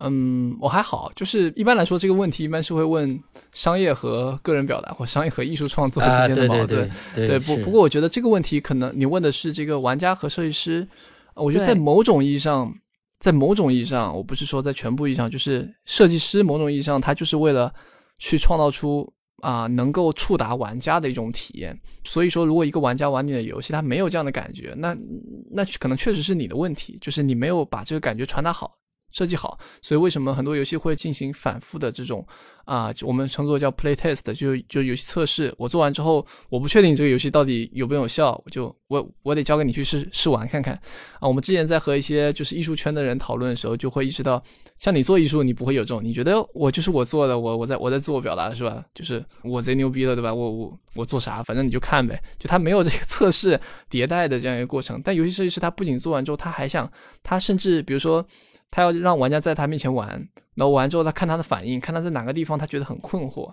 嗯，我还好，就是一般来说这个问题一般是会问商业和个人表达或商业和艺术创作之间的矛盾。对，不不过我觉得这个问题可能你问的是这个玩家和设计师。我觉得在某种意义上，在某种意义上，我不是说在全部意义上，就是设计师某种意义上，他就是为了去创造出啊能够触达玩家的一种体验。所以说，如果一个玩家玩你的游戏，他没有这样的感觉，那那可能确实是你的问题，就是你没有把这个感觉传达好。设计好，所以为什么很多游戏会进行反复的这种啊，我们称作叫 play test，就就游戏测试。我做完之后，我不确定这个游戏到底有没有效，我就我我得交给你去试试玩看看啊。我们之前在和一些就是艺术圈的人讨论的时候，就会意识到，像你做艺术，你不会有这种，你觉得我就是我做的，我我在我在自我表达是吧？就是我贼牛逼了，对吧？我我我做啥，反正你就看呗。就他没有这个测试迭代的这样一个过程。但游戏设计师他不仅做完之后，他还想，他甚至比如说。他要让玩家在他面前玩，然后玩之后他看他的反应，看他在哪个地方他觉得很困惑，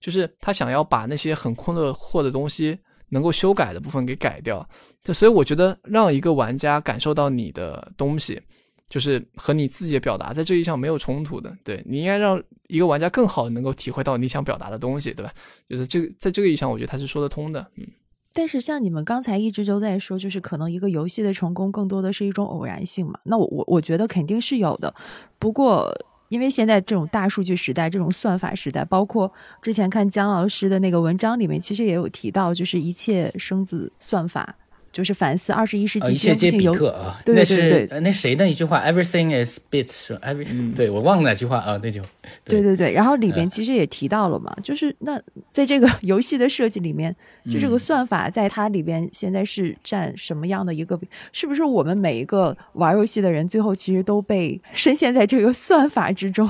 就是他想要把那些很困惑的东西能够修改的部分给改掉。就所以我觉得让一个玩家感受到你的东西，就是和你自己的表达在这一上没有冲突的。对你应该让一个玩家更好能够体会到你想表达的东西，对吧？就是这个在这个意义上，我觉得他是说得通的。嗯。但是像你们刚才一直都在说，就是可能一个游戏的成功更多的是一种偶然性嘛？那我我我觉得肯定是有的。不过因为现在这种大数据时代，这种算法时代，包括之前看姜老师的那个文章里面，其实也有提到，就是一切生子算法。就是反思二十一世纪一切有特啊，那是那谁的一句话，Everything is bits，every，对我忘了哪句话啊，那就对对对。然后里边其实也提到了嘛，就是那在这个 游戏的设计里面，就这个算法在它里边现在是占什么样的一个？是不是我们每一个玩游戏的人，最后其实都被深陷在这个算法之中？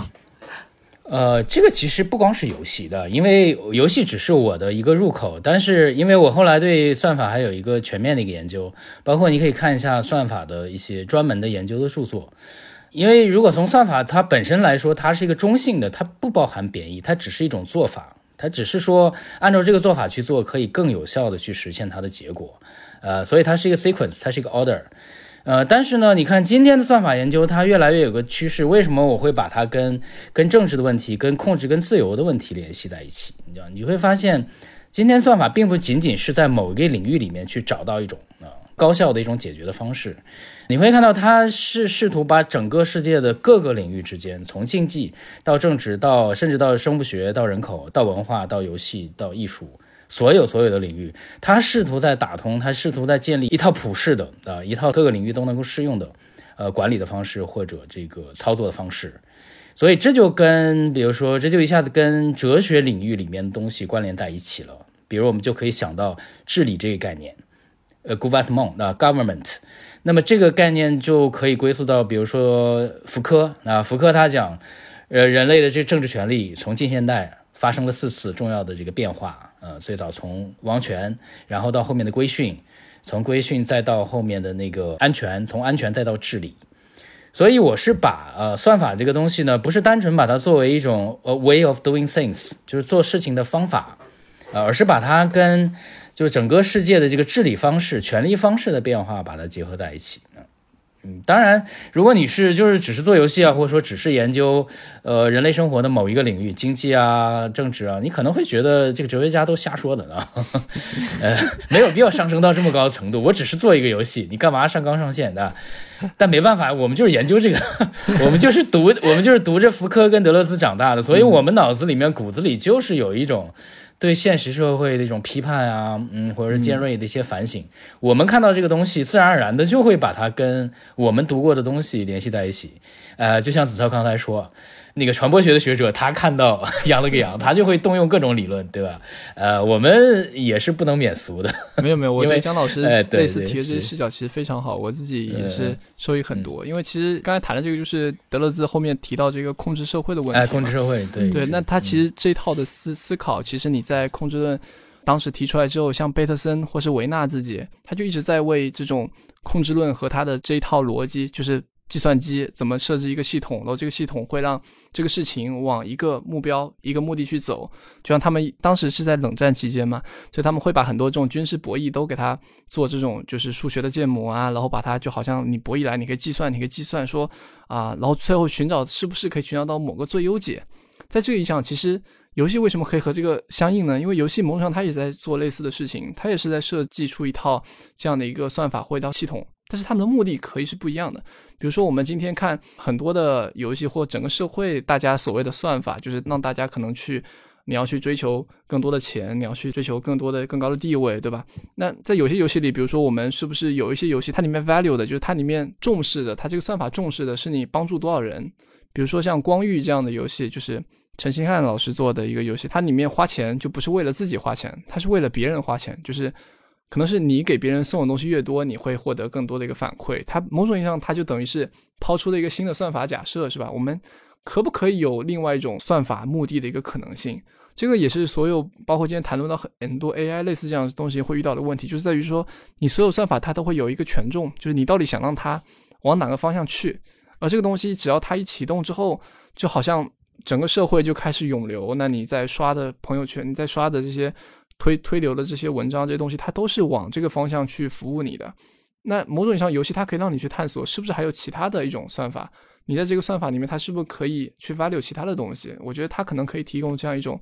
呃，这个其实不光是游戏的，因为游戏只是我的一个入口。但是因为我后来对算法还有一个全面的一个研究，包括你可以看一下算法的一些专门的研究的著作。因为如果从算法它本身来说，它是一个中性的，它不包含贬义，它只是一种做法，它只是说按照这个做法去做，可以更有效的去实现它的结果。呃，所以它是一个 sequence，它是一个 order。呃，但是呢，你看今天的算法研究，它越来越有个趋势。为什么我会把它跟跟政治的问题、跟控制、跟自由的问题联系在一起？你知道，你会发现，今天算法并不仅仅是在某一个领域里面去找到一种啊高效的一种解决的方式。你会看到，它是试图把整个世界的各个领域之间，从竞技到政治，到甚至到生物学，到人口，到文化，到游戏，到艺术，所有所有的领域，他试图在打通，他试图在建立一套普世的啊，一套各个领域都能够适用的，呃，管理的方式或者这个操作的方式。所以这就跟，比如说，这就一下子跟哲学领域里面的东西关联在一起了。比如我们就可以想到治理这个概念，呃，government 啊，government。那么这个概念就可以归宿到，比如说福柯啊，福柯他讲，呃，人类的这政治权利从近现代发生了四次重要的这个变化，呃，最早从王权，然后到后面的规训，从规训再到后面的那个安全，从安全再到治理。所以我是把呃算法这个东西呢，不是单纯把它作为一种呃 way of doing things，就是做事情的方法，呃，而是把它跟就是整个世界的这个治理方式、权力方式的变化把它结合在一起。嗯，当然，如果你是就是只是做游戏啊，或者说只是研究呃人类生活的某一个领域，经济啊、政治啊，你可能会觉得这个哲学家都瞎说的呢，呃，没有必要上升到这么高的程度。我只是做一个游戏，你干嘛上纲上线的？但没办法，我们就是研究这个，我们就是读，我们就是读着福柯跟德勒斯长大的，所以我们脑子里面骨子里就是有一种。对现实社会的一种批判啊，嗯，或者是尖锐的一些反省，我们看到这个东西，自然而然的就会把它跟我们读过的东西联系在一起。呃，就像子超刚才说。那个传播学的学者，他看到 羊了个羊，他就会动用各种理论，对吧？呃，我们也是不能免俗的。没有没有，我觉得姜老师类似提的这些视角其实非常好，我自己也是受益很多。因为其实刚才谈的这个就是德勒兹后面提到这个控制社会的问题。哎，控制社会，对对。那他其实这套的思思考，其实你在控制论当时提出来之后，像贝特森或是维纳自己，他就一直在为这种控制论和他的这一套逻辑，就是。计算机怎么设置一个系统，然后这个系统会让这个事情往一个目标、一个目的去走。就像他们当时是在冷战期间嘛，所以他们会把很多这种军事博弈都给它做这种就是数学的建模啊，然后把它就好像你博弈来，你可以计算，你可以计算说啊，然后最后寻找是不是可以寻找到某个最优解。在这个意义上，其实游戏为什么可以和这个相应呢？因为游戏某种上它也在做类似的事情，它也是在设计出一套这样的一个算法或一套系统。但是他们的目的可以是不一样的。比如说，我们今天看很多的游戏或整个社会，大家所谓的算法，就是让大家可能去，你要去追求更多的钱，你要去追求更多的更高的地位，对吧？那在有些游戏里，比如说我们是不是有一些游戏，它里面 value 的，就是它里面重视的，它这个算法重视的是你帮助多少人？比如说像《光遇》这样的游戏，就是陈星汉老师做的一个游戏，它里面花钱就不是为了自己花钱，它是为了别人花钱，就是。可能是你给别人送的东西越多，你会获得更多的一个反馈。它某种意义上，它就等于是抛出了一个新的算法假设，是吧？我们可不可以有另外一种算法目的的一个可能性？这个也是所有包括今天谈论到很多 AI 类似这样的东西会遇到的问题，就是在于说，你所有算法它都会有一个权重，就是你到底想让它往哪个方向去。而这个东西只要它一启动之后，就好像整个社会就开始涌流。那你在刷的朋友圈，你在刷的这些。推推流的这些文章，这些东西，它都是往这个方向去服务你的。那某种意义上，游戏它可以让你去探索，是不是还有其他的一种算法？你在这个算法里面，它是不是可以去 value 其他的东西？我觉得它可能可以提供这样一种，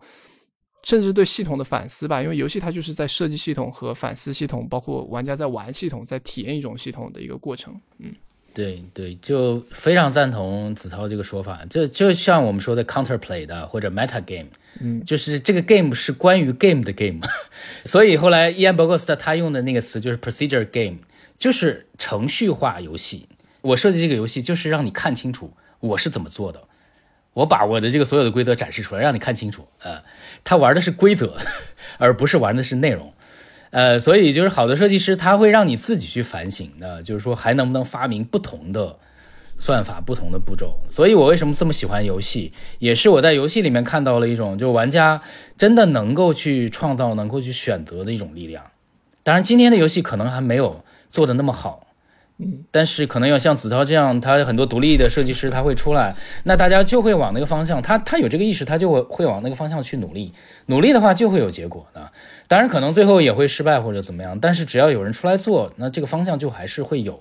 甚至对系统的反思吧。因为游戏它就是在设计系统和反思系统，包括玩家在玩系统，在体验一种系统的一个过程。嗯。对对，就非常赞同子韬这个说法。就就像我们说的 counterplay 的或者 meta game，嗯，就是这个 game 是关于 game 的 game。所以后来伊安伯格斯特他用的那个词就是 procedure game，就是程序化游戏。我设计这个游戏就是让你看清楚我是怎么做的，我把我的这个所有的规则展示出来，让你看清楚。呃，他玩的是规则，而不是玩的是内容。呃，所以就是好的设计师，他会让你自己去反省的，就是说还能不能发明不同的算法、不同的步骤。所以我为什么这么喜欢游戏，也是我在游戏里面看到了一种，就玩家真的能够去创造、能够去选择的一种力量。当然，今天的游戏可能还没有做的那么好，嗯，但是可能要像子韬这样，他很多独立的设计师他会出来，那大家就会往那个方向，他他有这个意识，他就会会往那个方向去努力，努力的话就会有结果的。当然，可能最后也会失败或者怎么样，但是只要有人出来做，那这个方向就还是会有，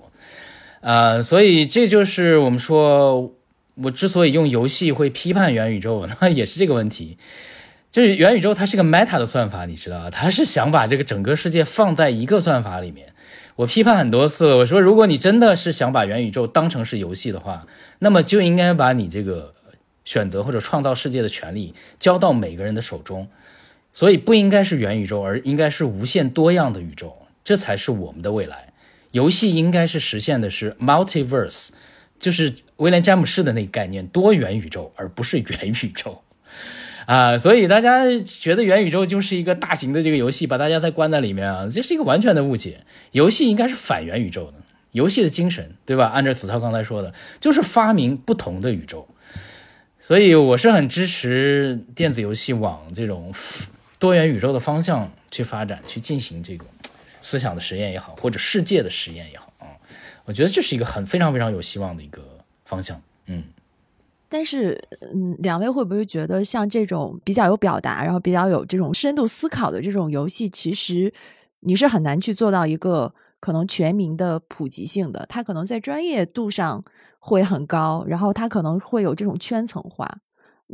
呃，所以这就是我们说，我之所以用游戏会批判元宇宙，那也是这个问题，就是元宇宙它是个 meta 的算法，你知道它是想把这个整个世界放在一个算法里面。我批判很多次，我说，如果你真的是想把元宇宙当成是游戏的话，那么就应该把你这个选择或者创造世界的权利交到每个人的手中。所以不应该是元宇宙，而应该是无限多样的宇宙，这才是我们的未来。游戏应该是实现的是 multiverse，就是威廉詹姆士的那个概念，多元宇宙，而不是元宇宙。啊，所以大家觉得元宇宙就是一个大型的这个游戏，把大家再关在里面啊，这是一个完全的误解。游戏应该是反元宇宙的，游戏的精神，对吧？按照子韬刚才说的，就是发明不同的宇宙。所以我是很支持电子游戏往这种多元宇宙的方向去发展，去进行这种思想的实验也好，或者世界的实验也好啊。我觉得这是一个很非常非常有希望的一个方向，嗯。但是，嗯，两位会不会觉得像这种比较有表达，然后比较有这种深度思考的这种游戏，其实你是很难去做到一个可能全民的普及性的？它可能在专业度上会很高，然后它可能会有这种圈层化。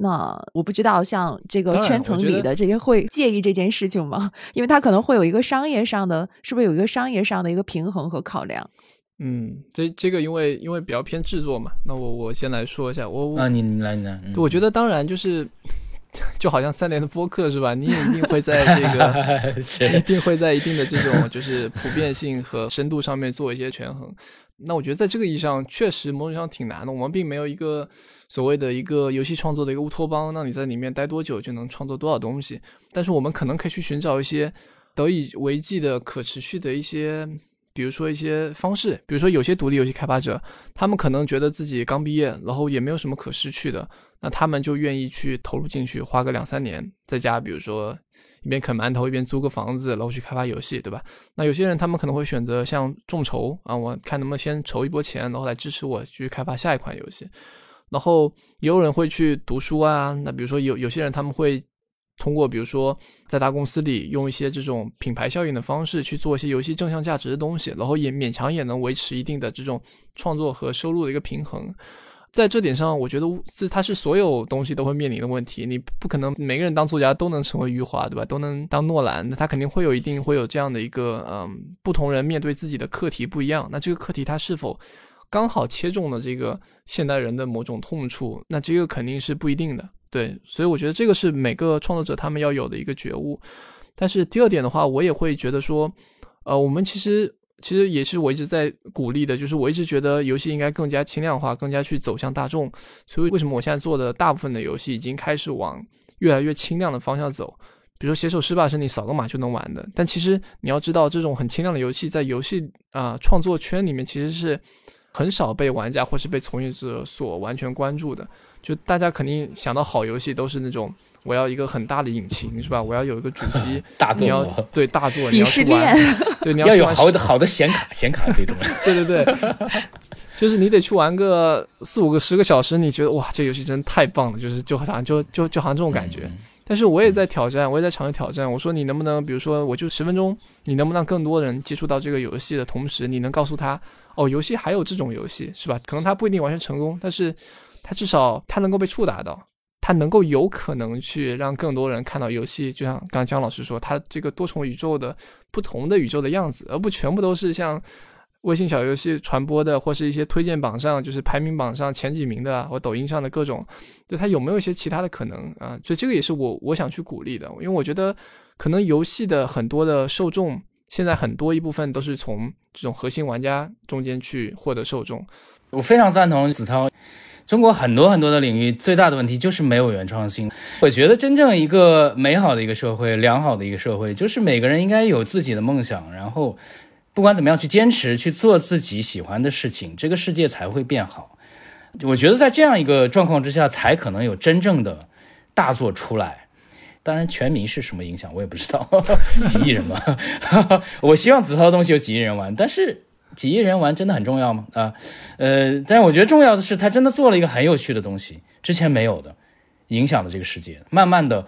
那我不知道，像这个圈层里的这些会介意这件事情吗？因为他可能会有一个商业上的，是不是有一个商业上的一个平衡和考量？嗯，这这个因为因为比较偏制作嘛，那我我先来说一下，我啊，你你来你来，我觉得当然就是，就好像三联的播客是吧？你也一定会在这个，一定会在一定的这种就是普遍性和深度上面做一些权衡。那我觉得在这个意义上，确实某种上挺难的。我们并没有一个所谓的一个游戏创作的一个乌托邦，让你在里面待多久就能创作多少东西。但是我们可能可以去寻找一些得以为继的可持续的一些。比如说一些方式，比如说有些独立游戏开发者，他们可能觉得自己刚毕业，然后也没有什么可失去的，那他们就愿意去投入进去，花个两三年，在家，比如说一边啃馒头一边租个房子，然后去开发游戏，对吧？那有些人他们可能会选择像众筹啊，我看能不能先筹一波钱，然后来支持我去开发下一款游戏。然后也有人会去读书啊，那比如说有有些人他们会。通过比如说在大公司里用一些这种品牌效应的方式去做一些游戏正向价值的东西，然后也勉强也能维持一定的这种创作和收入的一个平衡。在这点上，我觉得是它是所有东西都会面临的问题。你不可能每个人当作家都能成为余华，对吧？都能当诺兰，那他肯定会有一定会有这样的一个嗯，不同人面对自己的课题不一样。那这个课题他是否刚好切中了这个现代人的某种痛处？那这个肯定是不一定的。对，所以我觉得这个是每个创作者他们要有的一个觉悟。但是第二点的话，我也会觉得说，呃，我们其实其实也是我一直在鼓励的，就是我一直觉得游戏应该更加轻量化，更加去走向大众。所以为什么我现在做的大部分的游戏已经开始往越来越轻量的方向走？比如写首诗吧，是你扫个码就能玩的。但其实你要知道，这种很轻量的游戏在游戏啊创作圈里面其实是很少被玩家或是被从业者所完全关注的。就大家肯定想到好游戏都是那种我要一个很大的引擎是吧？我要有一个主机 大作，你要对大作你要去玩，对你要有好的好的显卡显卡这种，对 对对，就是你得去玩个四五个十个小时，你觉得哇这游戏真太棒了，就是就好像就就就好像这种感觉。但是我也在挑战，我也在尝试挑战。我说你能不能，比如说我就十分钟，你能不能让更多人接触到这个游戏的同时，你能告诉他哦，游戏还有这种游戏是吧？可能他不一定完全成功，但是。他至少他能够被触达到，它能够有可能去让更多人看到游戏，就像刚姜老师说，它这个多重宇宙的不同的宇宙的样子，而不全部都是像微信小游戏传播的，或是一些推荐榜上就是排名榜上前几名的，或抖音上的各种，就它有没有一些其他的可能啊？所以这个也是我我想去鼓励的，因为我觉得可能游戏的很多的受众，现在很多一部分都是从这种核心玩家中间去获得受众。我非常赞同子韬。中国很多很多的领域最大的问题就是没有原创性。我觉得真正一个美好的一个社会，良好的一个社会，就是每个人应该有自己的梦想，然后不管怎么样去坚持去做自己喜欢的事情，这个世界才会变好。我觉得在这样一个状况之下，才可能有真正的大作出来。当然，全民是什么影响我也不知道，几亿人嘛。我希望子韬的东西有几亿人玩，但是。几亿人玩真的很重要吗？啊，呃，但是我觉得重要的是，他真的做了一个很有趣的东西，之前没有的，影响了这个世界。慢慢的，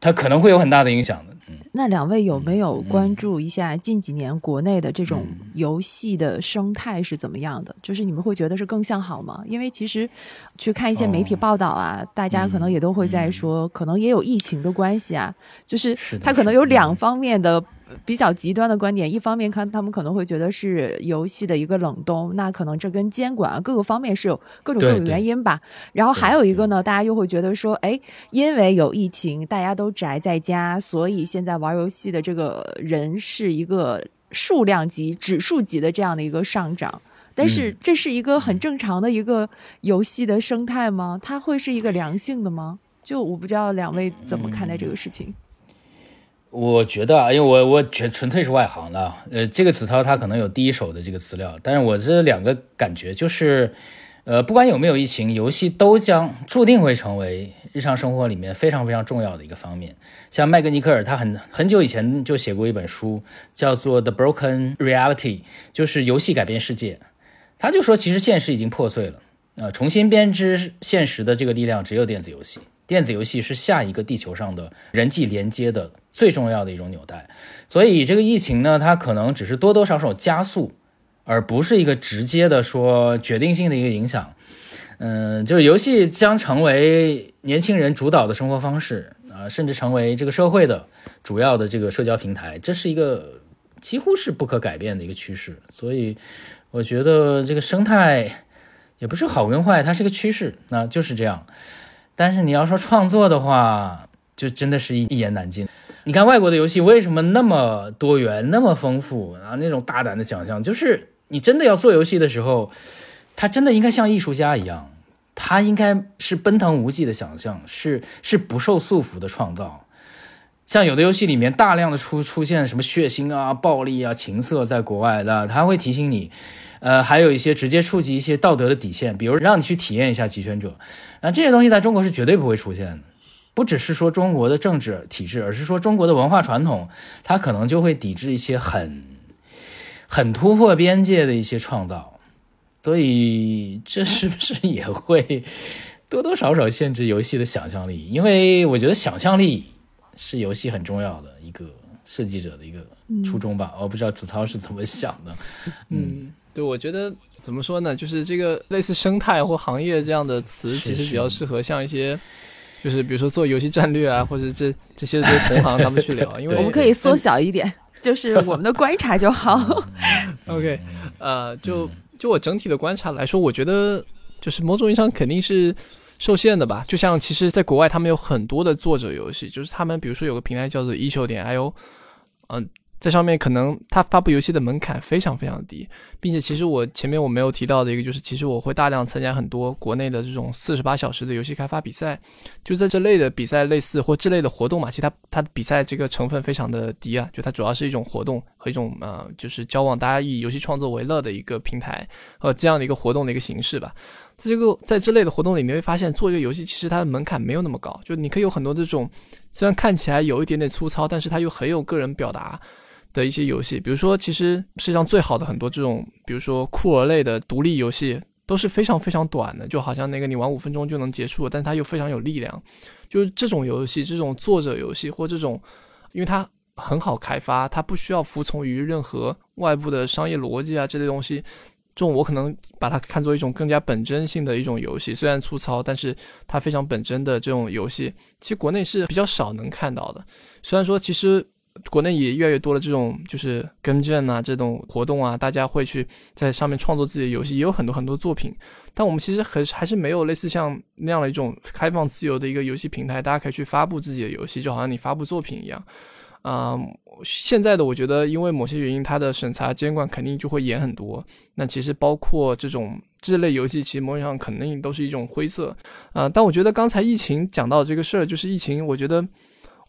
他可能会有很大的影响的。嗯，那两位有没有关注一下近几年国内的这种游戏的生态是怎么样的？就是你们会觉得是更向好吗？因为其实去看一些媒体报道啊，大家可能也都会在说，可能也有疫情的关系啊，就是它可能有两方面的。比较极端的观点，一方面看他们可能会觉得是游戏的一个冷冻，那可能这跟监管啊各个方面是有各种各种原因吧。然后还有一个呢，大家又会觉得说，哎，因为有疫情，大家都宅在家，所以现在玩游戏的这个人是一个数量级、指数级的这样的一个上涨。但是这是一个很正常的一个游戏的生态吗？它会是一个良性的吗？就我不知道两位怎么看待这个事情。我觉得啊，因为我我纯纯粹是外行的，呃，这个子韬他可能有第一手的这个资料，但是我这两个感觉就是，呃，不管有没有疫情，游戏都将注定会成为日常生活里面非常非常重要的一个方面。像麦格尼克尔，他很很久以前就写过一本书，叫做《The Broken Reality》，就是游戏改变世界。他就说，其实现实已经破碎了，呃，重新编织现实的这个力量只有电子游戏。电子游戏是下一个地球上的人际连接的最重要的一种纽带，所以这个疫情呢，它可能只是多多少少加速，而不是一个直接的说决定性的一个影响。嗯，就是游戏将成为年轻人主导的生活方式啊，甚至成为这个社会的主要的这个社交平台，这是一个几乎是不可改变的一个趋势。所以我觉得这个生态也不是好跟坏，它是个趋势，那就是这样。但是你要说创作的话，就真的是一一言难尽。你看外国的游戏为什么那么多元、那么丰富啊？那种大胆的想象，就是你真的要做游戏的时候，他真的应该像艺术家一样，他应该是奔腾无际的想象，是是不受束缚的创造。像有的游戏里面大量的出出现什么血腥啊、暴力啊、情色，在国外的，他会提醒你。呃，还有一些直接触及一些道德的底线，比如让你去体验一下集权者，那这些东西在中国是绝对不会出现的。不只是说中国的政治体制，而是说中国的文化传统，它可能就会抵制一些很很突破边界的一些创造。所以，这是不是也会 多多少少限制游戏的想象力？因为我觉得想象力是游戏很重要的一个设计者的一个初衷吧。我不知道子韬是怎么想的，嗯。对，我觉得怎么说呢？就是这个类似生态或行业这样的词，其实比较适合像一些，就是比如说做游戏战略啊，或者这这些这些同行他们去聊。因为我们可以缩小一点，就是我们的观察就好。OK，呃，就就我整体的观察来说，我觉得就是某种意义上肯定是受限的吧。就像其实，在国外他们有很多的作者游戏，就是他们比如说有个平台叫做一球点 IO，嗯。在上面可能它发布游戏的门槛非常非常低，并且其实我前面我没有提到的一个就是，其实我会大量参加很多国内的这种四十八小时的游戏开发比赛，就在这类的比赛类似或这类的活动嘛，其实它它比赛这个成分非常的低啊，就它主要是一种活动和一种呃就是交往大家以游戏创作为乐的一个平台和这样的一个活动的一个形式吧。这个在这类的活动里，你会发现做一个游戏其实它的门槛没有那么高，就你可以有很多这种虽然看起来有一点点粗糙，但是它又很有个人表达。的一些游戏，比如说，其实世界上最好的很多这种，比如说酷儿类的独立游戏，都是非常非常短的，就好像那个你玩五分钟就能结束，但它又非常有力量。就是这种游戏，这种作者游戏或这种，因为它很好开发，它不需要服从于任何外部的商业逻辑啊这类东西。这种我可能把它看作一种更加本真性的一种游戏，虽然粗糙，但是它非常本真的这种游戏，其实国内是比较少能看到的。虽然说其实。国内也越来越多的这种就是跟证啊这种活动啊，大家会去在上面创作自己的游戏，也有很多很多作品。但我们其实还还是没有类似像那样的一种开放自由的一个游戏平台，大家可以去发布自己的游戏，就好像你发布作品一样。嗯，现在的我觉得，因为某些原因，它的审查监管肯定就会严很多。那其实包括这种这类游戏，其实某种上肯定都是一种灰色。啊，但我觉得刚才疫情讲到这个事儿，就是疫情，我觉得。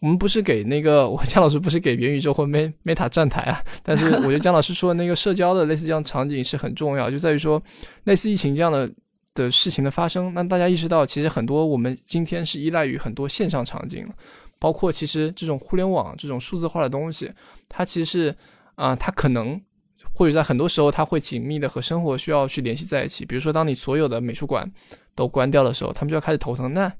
我们不是给那个 我姜老师不是给元宇宙或 Meta 站台啊，但是我觉得姜老师说的那个社交的类似这样场景是很重要，就在于说类似疫情这样的的事情的发生，让大家意识到其实很多我们今天是依赖于很多线上场景包括其实这种互联网这种数字化的东西，它其实是啊，它可能或者在很多时候它会紧密的和生活需要去联系在一起。比如说，当你所有的美术馆都关掉的时候，他们就要开始头疼，那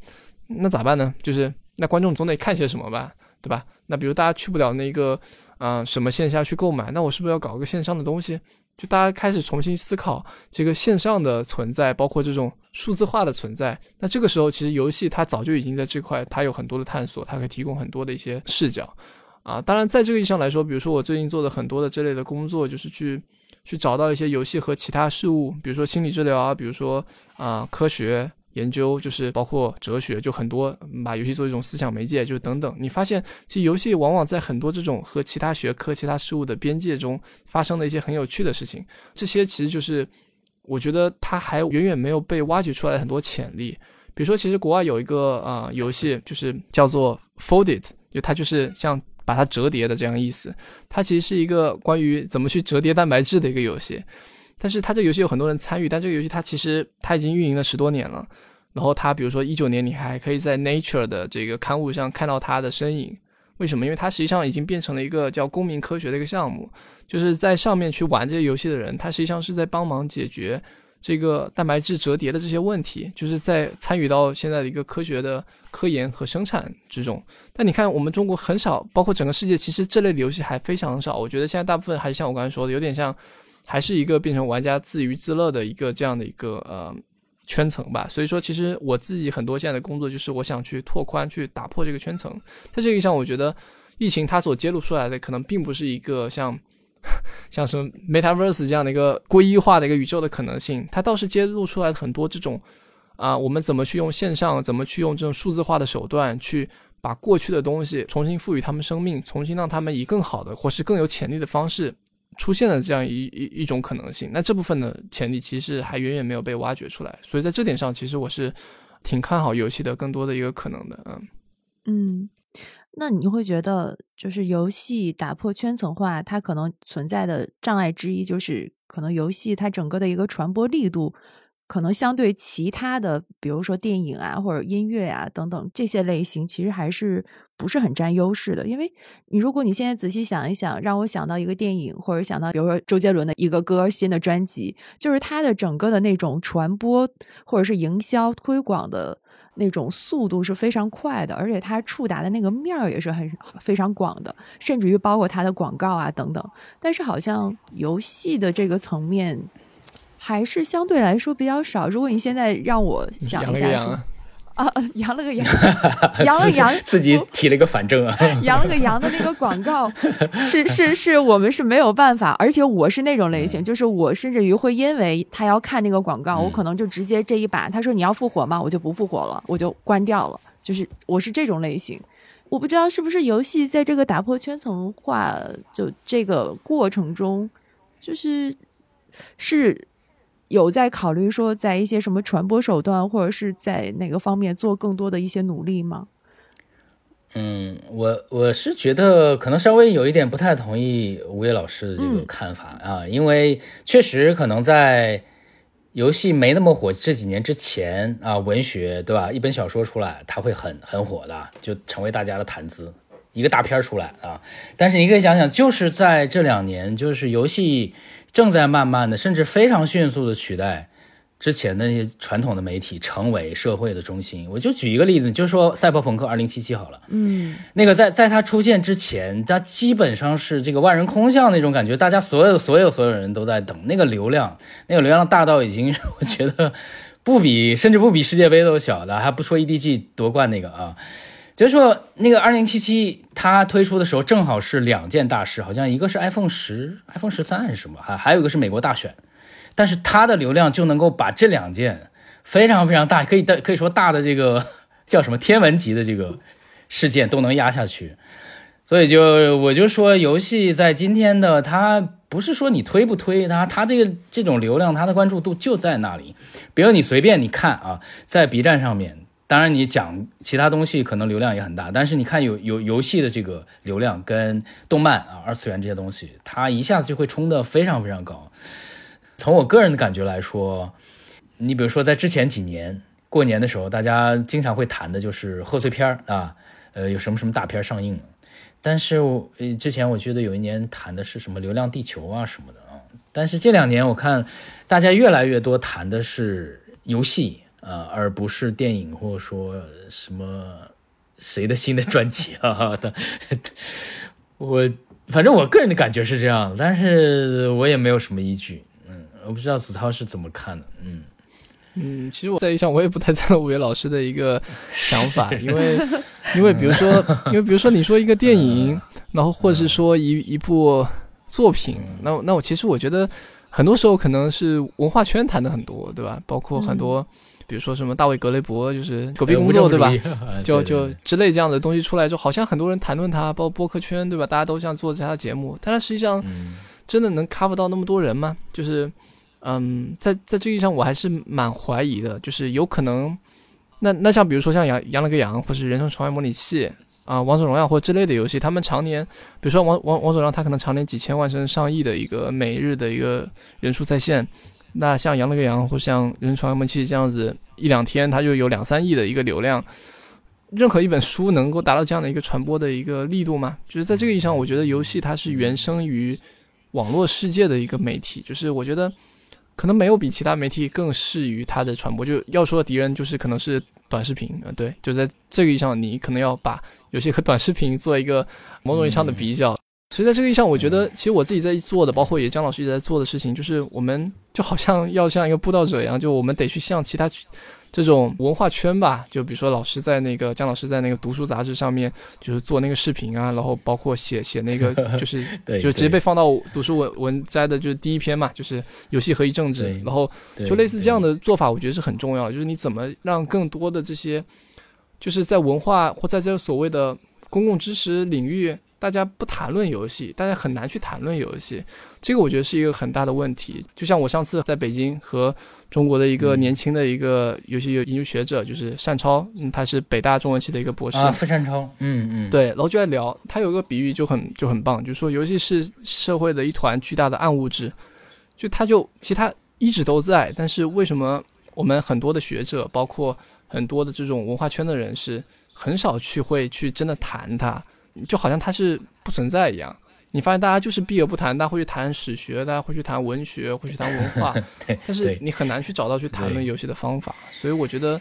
那咋办呢？就是。那观众总得看些什么吧，对吧？那比如大家去不了那个，嗯，什么线下去购买，那我是不是要搞个线上的东西？就大家开始重新思考这个线上的存在，包括这种数字化的存在。那这个时候，其实游戏它早就已经在这块，它有很多的探索，它可以提供很多的一些视角。啊。当然，在这个意义上来说，比如说我最近做的很多的这类的工作，就是去去找到一些游戏和其他事物，比如说心理治疗啊，比如说啊科学。研究就是包括哲学，就很多把游戏做一种思想媒介，就等等。你发现，其实游戏往往在很多这种和其他学科、其他事物的边界中发生的一些很有趣的事情。这些其实就是我觉得它还远远没有被挖掘出来很多潜力。比如说，其实国外有一个啊游戏，就是叫做 Folded，就它就是像把它折叠的这样意思。它其实是一个关于怎么去折叠蛋白质的一个游戏。但是它这个游戏有很多人参与，但这个游戏它其实它已经运营了十多年了。然后它比如说一九年，你还可以在 Nature 的这个刊物上看到它的身影。为什么？因为它实际上已经变成了一个叫公民科学的一个项目，就是在上面去玩这些游戏的人，他实际上是在帮忙解决这个蛋白质折叠的这些问题，就是在参与到现在的一个科学的科研和生产之中。但你看，我们中国很少，包括整个世界，其实这类的游戏还非常少。我觉得现在大部分还是像我刚才说的，有点像。还是一个变成玩家自娱自乐的一个这样的一个呃圈层吧，所以说其实我自己很多现在的工作就是我想去拓宽、去打破这个圈层。在这个意义上，我觉得疫情它所揭露出来的可能并不是一个像 像什么 Metaverse 这样的一个归一化的一个宇宙的可能性，它倒是揭露出来很多这种啊，我们怎么去用线上，怎么去用这种数字化的手段去把过去的东西重新赋予他们生命，重新让他们以更好的或是更有潜力的方式。出现了这样一一一种可能性，那这部分的潜力其实还远远没有被挖掘出来，所以在这点上，其实我是挺看好游戏的更多的一个可能的，嗯嗯，那你会觉得就是游戏打破圈层化，它可能存在的障碍之一，就是可能游戏它整个的一个传播力度。可能相对其他的，比如说电影啊，或者音乐啊等等这些类型，其实还是不是很占优势的。因为你如果你现在仔细想一想，让我想到一个电影，或者想到比如说周杰伦的一个歌、新的专辑，就是它的整个的那种传播或者是营销推广的那种速度是非常快的，而且它触达的那个面儿也是很非常广的，甚至于包括它的广告啊等等。但是好像游戏的这个层面。还是相对来说比较少。如果你现在让我想一下，啊，扬了个扬，扬了扬，自己提了个反正啊，扬了个扬的那个广告，是是是，我们是没有办法。而且我是那种类型，就是我甚至于会因为他要看那个广告，我可能就直接这一把，他说你要复活吗？我就不复活了，我就关掉了。就是我是这种类型。我不知道是不是游戏在这个打破圈层化就这个过程中，就是是。有在考虑说，在一些什么传播手段，或者是在哪个方面做更多的一些努力吗？嗯，我我是觉得可能稍微有一点不太同意吴越老师的这个看法啊，因为确实可能在游戏没那么火这几年之前啊，文学对吧？一本小说出来，它会很很火的，就成为大家的谈资。一个大片出来啊，但是你可以想想，就是在这两年，就是游戏。正在慢慢的，甚至非常迅速的取代之前的那些传统的媒体，成为社会的中心。我就举一个例子，就说《赛博朋克2077》好了，嗯，那个在在它出现之前，它基本上是这个万人空巷那种感觉，大家所有所有所有人都在等，那个流量，那个流量大到已经，我觉得不比，甚至不比世界杯都小的，还不说 EDG 夺冠那个啊。就是说，那个二零七七它推出的时候，正好是两件大事，好像一个是 iPhone 十、iPhone 十三还是什么，还还有一个是美国大选，但是它的流量就能够把这两件非常非常大，可以的可以说大的这个叫什么天文级的这个事件都能压下去，所以就我就说，游戏在今天的它不是说你推不推它，它这个这种流量，它的关注度就在那里，比如你随便你看啊，在 B 站上面。当然，你讲其他东西可能流量也很大，但是你看有有游戏的这个流量跟动漫啊、二次元这些东西，它一下子就会冲得非常非常高。从我个人的感觉来说，你比如说在之前几年过年的时候，大家经常会谈的就是贺岁片啊，呃，有什么什么大片上映了。但是我之前我觉得有一年谈的是什么《流浪地球》啊什么的啊，但是这两年我看大家越来越多谈的是游戏。呃，而不是电影，或者说什么谁的新的专辑啊的，我反正我个人的感觉是这样，但是我也没有什么依据，嗯，我不知道子韬是怎么看的，嗯，嗯，其实我在意义上我也不太赞同五月老师的一个想法，因为因为比如说，因为比如说你说一个电影，然后或者是说一一部作品，那那我其实我觉得很多时候可能是文化圈谈的很多，对吧？包括很多，比如说什么大卫格雷伯，就是狗屁工作，对吧？就就之类这样的东西出来之后，好像很多人谈论他，包括播客圈，对吧？大家都想做这样的节目，但是实际上真的能 cover 到那么多人吗？就是。嗯，在在这个意义上，我还是蛮怀疑的，就是有可能，那那像比如说像养养了个羊，或是人生重来模拟器啊，王者荣耀或之类的游戏，他们常年，比如说王王王者荣耀，它可能常年几千万甚至上亿的一个每日的一个人数在线，那像羊了个羊或像人生重来模拟器这样子，一两天它就有两三亿的一个流量，任何一本书能够达到这样的一个传播的一个力度吗？就是在这个意义上，我觉得游戏它是原生于网络世界的一个媒体，就是我觉得。可能没有比其他媒体更适于它的传播。就要说的敌人，就是可能是短视频啊，对，就在这个意义上，你可能要把游戏和短视频做一个某种意义上的比较。所以在这个意义上，我觉得其实我自己在做的，包括也姜老师一直在做的事情，就是我们就好像要像一个布道者一样，就我们得去向其他。这种文化圈吧，就比如说老师在那个姜老师在那个读书杂志上面，就是做那个视频啊，然后包括写写那个，就是就直接被放到读书文文摘的，就是第一篇嘛，就是游戏和一政治，然后就类似这样的做法，我觉得是很重要的，就是你怎么让更多的这些，就是在文化或在这个所谓的公共知识领域。大家不谈论游戏，大家很难去谈论游戏，这个我觉得是一个很大的问题。就像我上次在北京和中国的一个年轻的一个游戏研究学者，就是单超，嗯，他是北大中文系的一个博士啊，傅单超，嗯嗯，对，然后就在聊，他有一个比喻就很就很棒，就是说游戏是社会的一团巨大的暗物质，就他就其他一直都在，但是为什么我们很多的学者，包括很多的这种文化圈的人士，很少去会去真的谈它。就好像它是不存在一样，你发现大家就是避而不谈，大家会去谈史学，大家会去谈文学，会去谈文化，但是你很难去找到去谈论游戏的方法。所以我觉得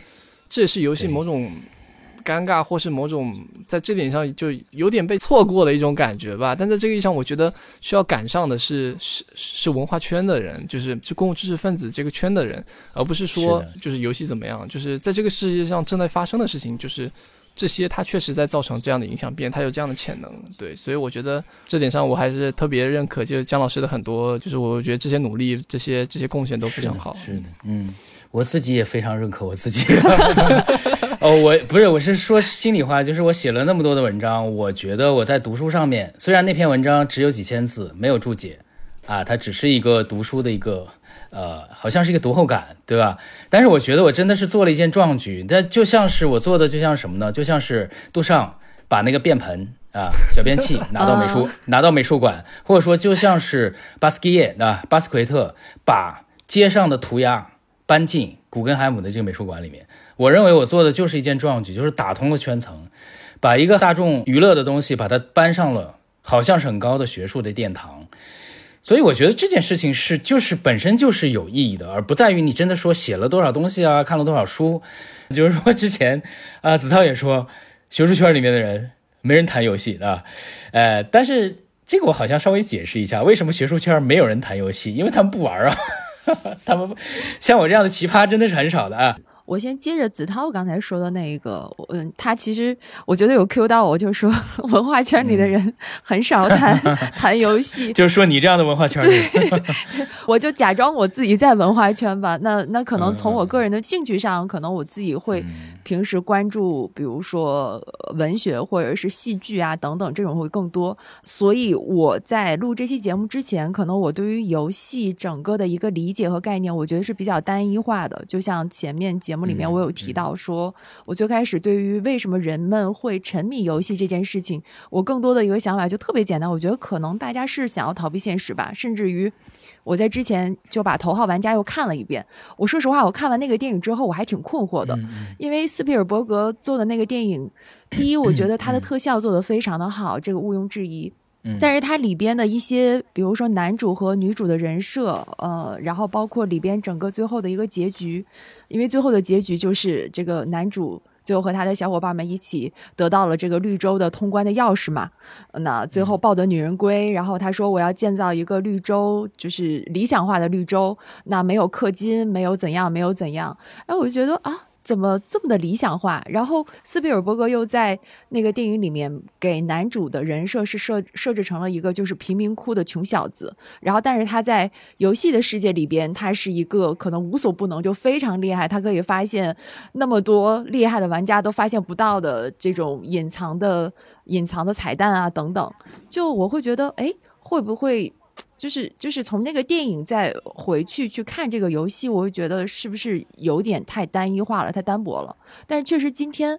这也是游戏某种尴尬，或是某种在这点上就有点被错过的一种感觉吧。但在这个意义上，我觉得需要赶上的是是是文化圈的人，就是是公共知识分子这个圈的人，而不是说就是游戏怎么样，就是在这个世界上正在发生的事情，就是。这些它确实在造成这样的影响，变它有这样的潜能，对，所以我觉得这点上我还是特别认可，就是姜老师的很多，就是我觉得这些努力、这些这些贡献都非常好。是的，嗯，我自己也非常认可我自己。哦，我不是，我是说心里话，就是我写了那么多的文章，我觉得我在读书上面，虽然那篇文章只有几千字，没有注解，啊，它只是一个读书的一个。呃，好像是一个读后感，对吧？但是我觉得我真的是做了一件壮举，那就像是我做的，就像什么呢？就像是杜尚把那个便盆啊、小便器 拿到美术 拿到美术馆，或者说就像是巴斯基耶啊、巴斯奎特把街上的涂鸦搬进古根海姆的这个美术馆里面。我认为我做的就是一件壮举，就是打通了圈层，把一个大众娱乐的东西把它搬上了好像是很高的学术的殿堂。所以我觉得这件事情是就是本身就是有意义的，而不在于你真的说写了多少东西啊，看了多少书。就是说之前啊，子韬也说，学术圈里面的人没人谈游戏啊，呃，但是这个我好像稍微解释一下，为什么学术圈没有人谈游戏？因为他们不玩啊，他们像我这样的奇葩真的是很少的啊。我先接着子涛刚才说的那个，嗯，他其实我觉得有 Q 到我，就说 文化圈里的人很少谈谈游戏，就是说你这样的文化圈里，我就假装我自己在文化圈吧。那那可能从我个人的兴趣上，可能我自己会平时关注，比如说文学或者是戏剧啊等等这种会更多。所以我在录这期节目之前，可能我对于游戏整个的一个理解和概念，我觉得是比较单一化的，就像前面节。目里面我有提到，说我最开始对于为什么人们会沉迷游戏这件事情，我更多的一个想法就特别简单，我觉得可能大家是想要逃避现实吧。甚至于我在之前就把《头号玩家》又看了一遍。我说实话，我看完那个电影之后，我还挺困惑的，因为斯皮尔伯格做的那个电影，第一，我觉得他的特效做的非常的好，这个毋庸置疑。但是它里边的一些，比如说男主和女主的人设，呃，然后包括里边整个最后的一个结局，因为最后的结局就是这个男主最后和他的小伙伴们一起得到了这个绿洲的通关的钥匙嘛。那最后抱得女人归，然后他说我要建造一个绿洲，就是理想化的绿洲，那没有氪金，没有怎样，没有怎样。哎，我就觉得啊。怎么这么的理想化？然后斯皮尔伯格又在那个电影里面给男主的人设是设设置成了一个就是贫民窟的穷小子，然后但是他在游戏的世界里边，他是一个可能无所不能，就非常厉害，他可以发现那么多厉害的玩家都发现不到的这种隐藏的隐藏的彩蛋啊等等。就我会觉得，哎，会不会？就是就是从那个电影再回去去看这个游戏，我会觉得是不是有点太单一化了，太单薄了。但是确实今天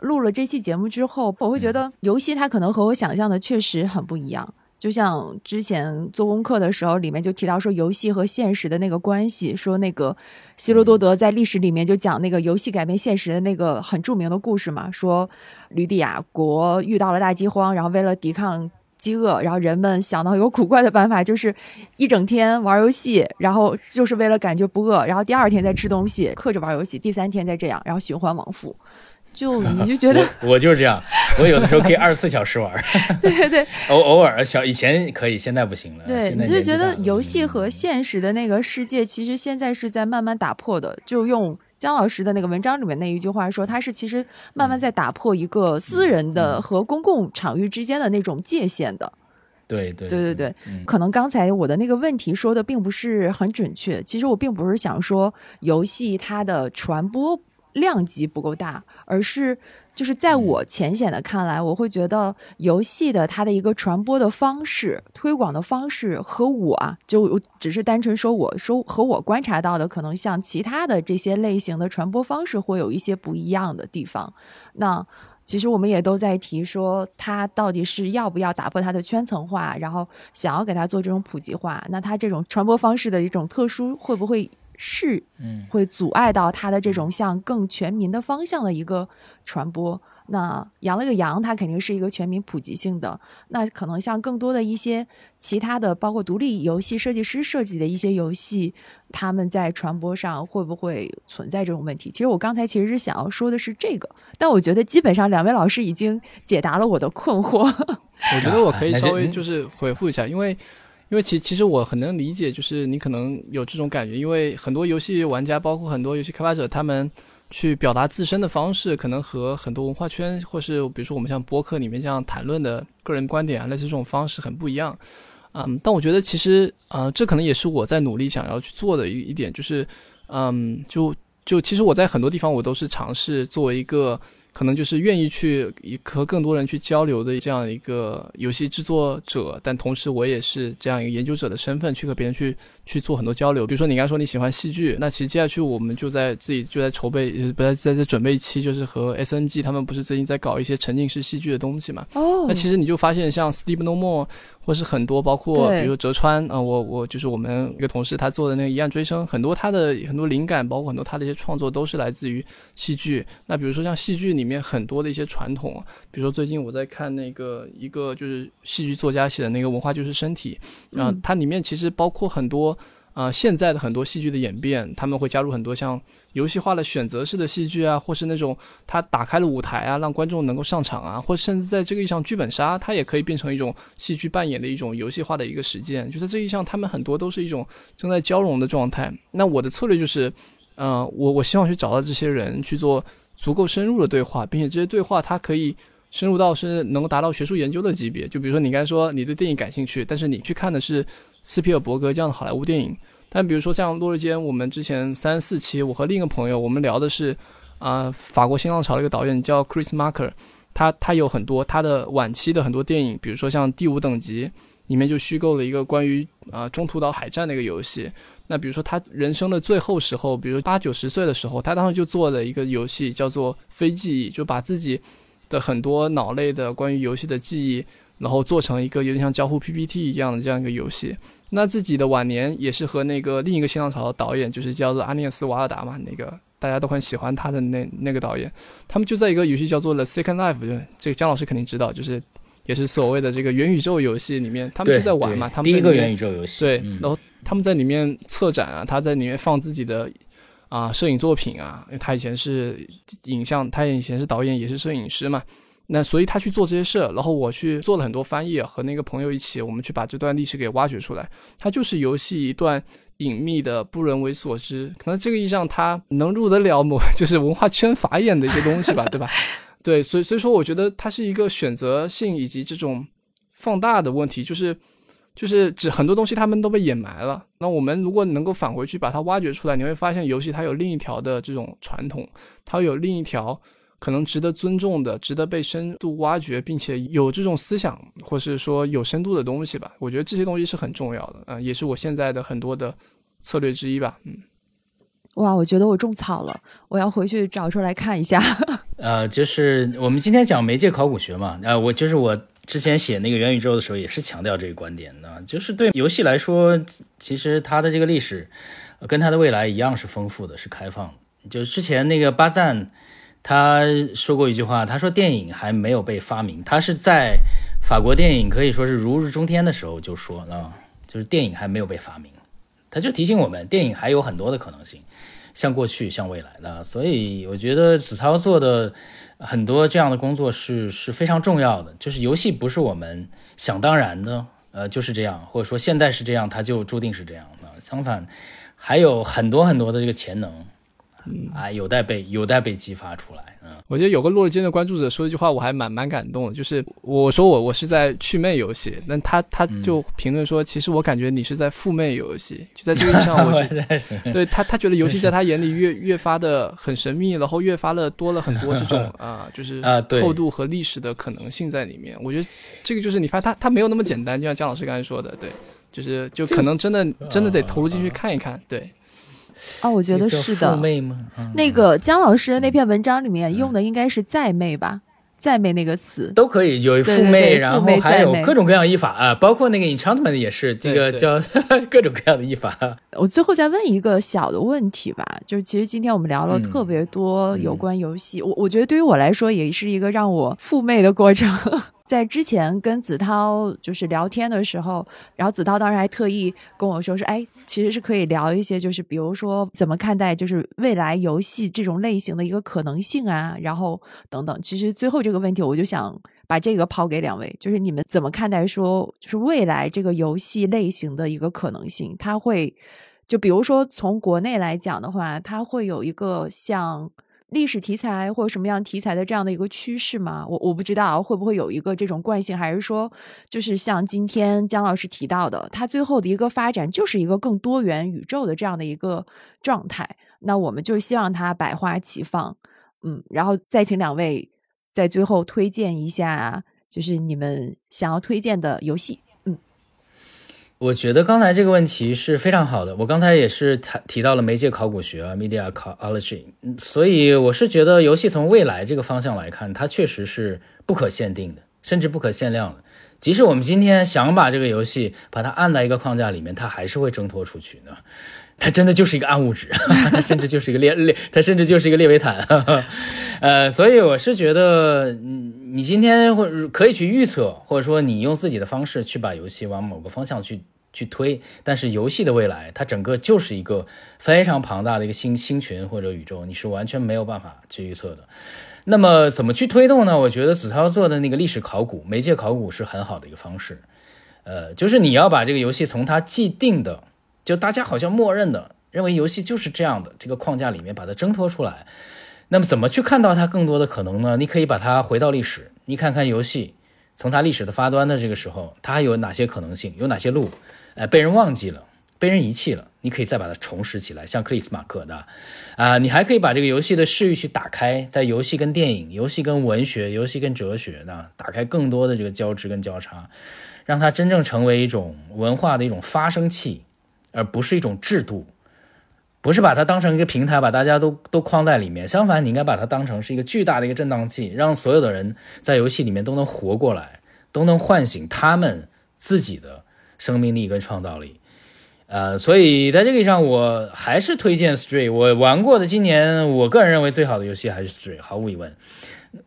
录了这期节目之后，我会觉得游戏它可能和我想象的确实很不一样。就像之前做功课的时候，里面就提到说游戏和现实的那个关系，说那个希罗多德在历史里面就讲那个游戏改变现实的那个很著名的故事嘛，说吕底亚国遇到了大饥荒，然后为了抵抗。饥饿，然后人们想到有古怪的办法，就是一整天玩游戏，然后就是为了感觉不饿，然后第二天再吃东西，克着玩游戏，第三天再这样，然后循环往复。就你就觉得 我就是这样，我有的时候可以二十四小时玩。对对对，偶偶尔小以前可以，现在不行了。对，你就觉得游戏和现实的那个世界，其实现在是在慢慢打破的，就用。姜老师的那个文章里面那一句话说，他是其实慢慢在打破一个私人的和公共场域之间的那种界限的。对对对对对，可能刚才我的那个问题说的并不是很准确。其实我并不是想说游戏它的传播量级不够大，而是。就是在我浅显的看来，我会觉得游戏的它的一个传播的方式、推广的方式和我啊，就只是单纯说我说和我观察到的，可能像其他的这些类型的传播方式会有一些不一样的地方。那其实我们也都在提说，它到底是要不要打破它的圈层化，然后想要给它做这种普及化，那它这种传播方式的一种特殊会不会？是，嗯，会阻碍到它的这种向更全民的方向的一个传播。那羊了个羊，它肯定是一个全民普及性的。那可能像更多的一些其他的，包括独立游戏设计师设计的一些游戏，他们在传播上会不会存在这种问题？其实我刚才其实是想要说的是这个，但我觉得基本上两位老师已经解答了我的困惑。我觉得我可以稍微就是回复一下，因为。因为其其实我很能理解，就是你可能有这种感觉，因为很多游戏玩家，包括很多游戏开发者，他们去表达自身的方式，可能和很多文化圈，或是比如说我们像博客里面这样谈论的个人观点啊，类似这种方式很不一样。嗯，但我觉得其实，呃，这可能也是我在努力想要去做的一一点，就是，嗯，就就其实我在很多地方我都是尝试作为一个。可能就是愿意去和更多人去交流的这样一个游戏制作者，但同时我也是这样一个研究者的身份去和别人去去做很多交流。比如说你刚才说你喜欢戏剧，那其实接下去我们就在自己就在筹备，不在在在准备一期，就是和 SNG 他们不是最近在搞一些沉浸式戏剧的东西嘛？哦，那其实你就发现像 Steve No More 或是很多包括比如折川啊，我我就是我们一个同事他做的那个《一案追声》，很多他的很多灵感，包括很多他的一些创作都是来自于戏剧。那比如说像戏剧里。里面很多的一些传统，比如说最近我在看那个一个就是戏剧作家写的那个文化就是身体，然后它里面其实包括很多啊现在的很多戏剧的演变，他们会加入很多像游戏化的选择式的戏剧啊，或是那种他打开了舞台啊，让观众能够上场啊，或甚至在这个意义上剧本杀，它也可以变成一种戏剧扮演的一种游戏化的一个实践。就在这一项，他们很多都是一种正在交融的状态。那我的策略就是，呃，我我希望去找到这些人去做。足够深入的对话，并且这些对话它可以深入到是能够达到学术研究的级别。就比如说你刚才说你对电影感兴趣，但是你去看的是斯皮尔伯格这样的好莱坞电影。但比如说像落日间，我们之前三四期，我和另一个朋友我们聊的是啊法国新浪潮的一个导演叫 Chris Marker，他他有很多他的晚期的很多电影，比如说像第五等级里面就虚构了一个关于啊中途岛海战的一个游戏。那比如说他人生的最后时候，比如八九十岁的时候，他当时就做了一个游戏，叫做非记忆，就把自己的很多脑内的关于游戏的记忆，然后做成一个有点像交互 PPT 一样的这样一个游戏。那自己的晚年也是和那个另一个新浪潮的导演，就是叫做阿涅斯瓦尔达嘛，那个大家都很喜欢他的那那个导演，他们就在一个游戏叫做 The Second Life，就这个姜老师肯定知道，就是也是所谓的这个元宇宙游戏里面，他们就在玩嘛，他们第一个元宇宙游戏，对，然后。他们在里面策展啊，他在里面放自己的，啊摄影作品啊，因为他以前是影像，他以前是导演，也是摄影师嘛。那所以他去做这些事，然后我去做了很多翻译，和那个朋友一起，我们去把这段历史给挖掘出来。它就是游戏一段隐秘的、不人为所知，可能这个意义上它能入得了某 就是文化圈法眼的一些东西吧，对吧？对，所以所以说，我觉得它是一个选择性以及这种放大的问题，就是就是指很多东西他们都被掩埋了。那我们如果能够返回去把它挖掘出来，你会发现游戏它有另一条的这种传统，它有另一条可能值得尊重的、值得被深度挖掘，并且有这种思想或是说有深度的东西吧。我觉得这些东西是很重要的，嗯，也是我现在的很多的策略之一吧，嗯。哇，我觉得我种草了，我要回去找出来看一下。呃，就是我们今天讲媒介考古学嘛，呃，我就是我之前写那个元宇宙的时候也是强调这个观点的，就是对游戏来说，其实它的这个历史跟它的未来一样是丰富的，是开放的。就之前那个巴赞他说过一句话，他说电影还没有被发明，他是在法国电影可以说是如日中天的时候就说了，就是电影还没有被发明，他就提醒我们，电影还有很多的可能性。向过去，向未来的，所以我觉得子韬做的很多这样的工作是是非常重要的。就是游戏不是我们想当然的，呃，就是这样，或者说现在是这样，它就注定是这样的。相反，还有很多很多的这个潜能，啊，有待被有待被激发出来。嗯我觉得有个落日间的关注者说一句话，我还蛮蛮感动的，就是我说我我是在去魅游戏，那他他就评论说，其实我感觉你是在负魅游戏，就在这个意义上，我觉得 对他他觉得游戏在他眼里越越发的很神秘，然后越发的多了很多这种 啊，就是厚度和历史的可能性在里面。我觉得这个就是你发现他他没有那么简单，就像姜老师刚才说的，对，就是就可能真的真的得投入进去看一看，对。哦，我觉得是的。那个姜老师那篇文章里面用的应该是“在媚”吧？“在媚”那个词都可以有妩媚，然后还有各种各样译法啊，包括那个 enchantment 也是这个叫 各种各样的译法。我最后再问一个小的问题吧，就是其实今天我们聊了特别多有关游戏，我我觉得对于我来说也是一个让我妩媚的过程。在之前跟子韬就是聊天的时候，然后子韬当时还特意跟我说说，哎，其实是可以聊一些，就是比如说怎么看待就是未来游戏这种类型的一个可能性啊，然后等等。其实最后这个问题，我就想把这个抛给两位，就是你们怎么看待说，就是未来这个游戏类型的一个可能性？它会就比如说从国内来讲的话，它会有一个像。历史题材或者什么样题材的这样的一个趋势吗？我我不知道会不会有一个这种惯性，还是说就是像今天姜老师提到的，它最后的一个发展就是一个更多元宇宙的这样的一个状态。那我们就希望它百花齐放，嗯，然后再请两位在最后推荐一下，就是你们想要推荐的游戏。我觉得刚才这个问题是非常好的。我刚才也是提提到了媒介考古学啊，mediaology。所以我是觉得游戏从未来这个方向来看，它确实是不可限定的，甚至不可限量的。即使我们今天想把这个游戏把它按在一个框架里面，它还是会挣脱出去的。它真的就是一个暗物质，它甚至就是一个列列，它甚至就是一个列维坦。呃，所以我是觉得，你今天或可以去预测，或者说你用自己的方式去把游戏往某个方向去。去推，但是游戏的未来，它整个就是一个非常庞大的一个星星群或者宇宙，你是完全没有办法去预测的。那么怎么去推动呢？我觉得子韬做的那个历史考古、媒介考古是很好的一个方式。呃，就是你要把这个游戏从它既定的，就大家好像默认的认为游戏就是这样的这个框架里面把它挣脱出来。那么怎么去看到它更多的可能呢？你可以把它回到历史，你看看游戏从它历史的发端的这个时候，它还有哪些可能性，有哪些路。呃，被人忘记了，被人遗弃了，你可以再把它重拾起来，像克里斯马克的，啊，你还可以把这个游戏的视域去打开，在游戏跟电影、游戏跟文学、游戏跟哲学的打开更多的这个交织跟交叉，让它真正成为一种文化的一种发生器，而不是一种制度，不是把它当成一个平台，把大家都都框在里面。相反，你应该把它当成是一个巨大的一个震荡器，让所有的人在游戏里面都能活过来，都能唤醒他们自己的。生命力跟创造力，呃，所以在这个意义上，我还是推荐 Stray。我玩过的今年，我个人认为最好的游戏还是 Stray，毫无疑问。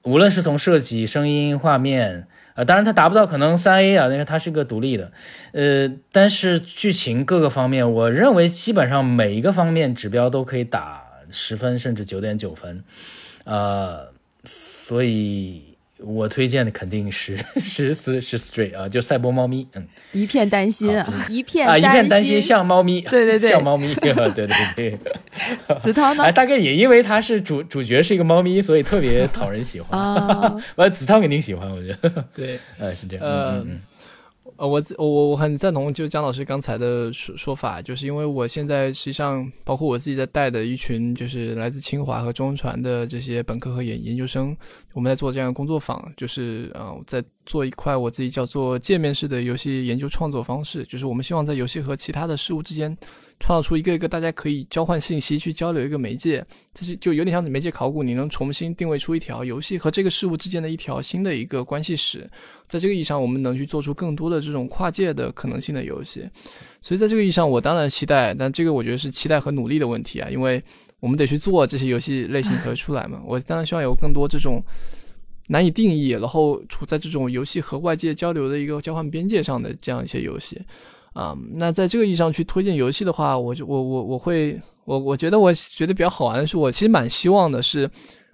无论是从设计、声音、画面，呃，当然它达不到可能三 A 啊，因为它是一个独立的，呃，但是剧情各个方面，我认为基本上每一个方面指标都可以打十分甚至九点九分，呃，所以。我推荐的肯定是 是是是 Stray 啊，就赛博猫咪，嗯，一片担心，一片啊，一片担心像猫咪，对对对，像猫咪，对 对对。子韬呢？哎，大概也因为他是主主角是一个猫咪，所以特别讨人喜欢。完，子韬肯定喜欢，我觉得。对，呃，是这样。嗯嗯。呃，我我我很赞同，就江老师刚才的说说法，就是因为我现在实际上包括我自己在带的一群，就是来自清华和中传的这些本科和研研究生，我们在做这样的工作坊，就是呃，在做一块我自己叫做界面式的游戏研究创作方式，就是我们希望在游戏和其他的事物之间。创造出一个一个大家可以交换信息、去交流一个媒介，这是就有点像媒介考古，你能重新定位出一条游戏和这个事物之间的一条新的一个关系史。在这个意义上，我们能去做出更多的这种跨界的可能性的游戏。所以在这个意义上，我当然期待，但这个我觉得是期待和努力的问题啊，因为我们得去做这些游戏类型才会出来嘛。我当然希望有更多这种难以定义，然后处在这种游戏和外界交流的一个交换边界上的这样一些游戏。啊，那在这个意义上去推荐游戏的话，我就我我我会我我觉得我觉得比较好玩的是，我其实蛮希望的是，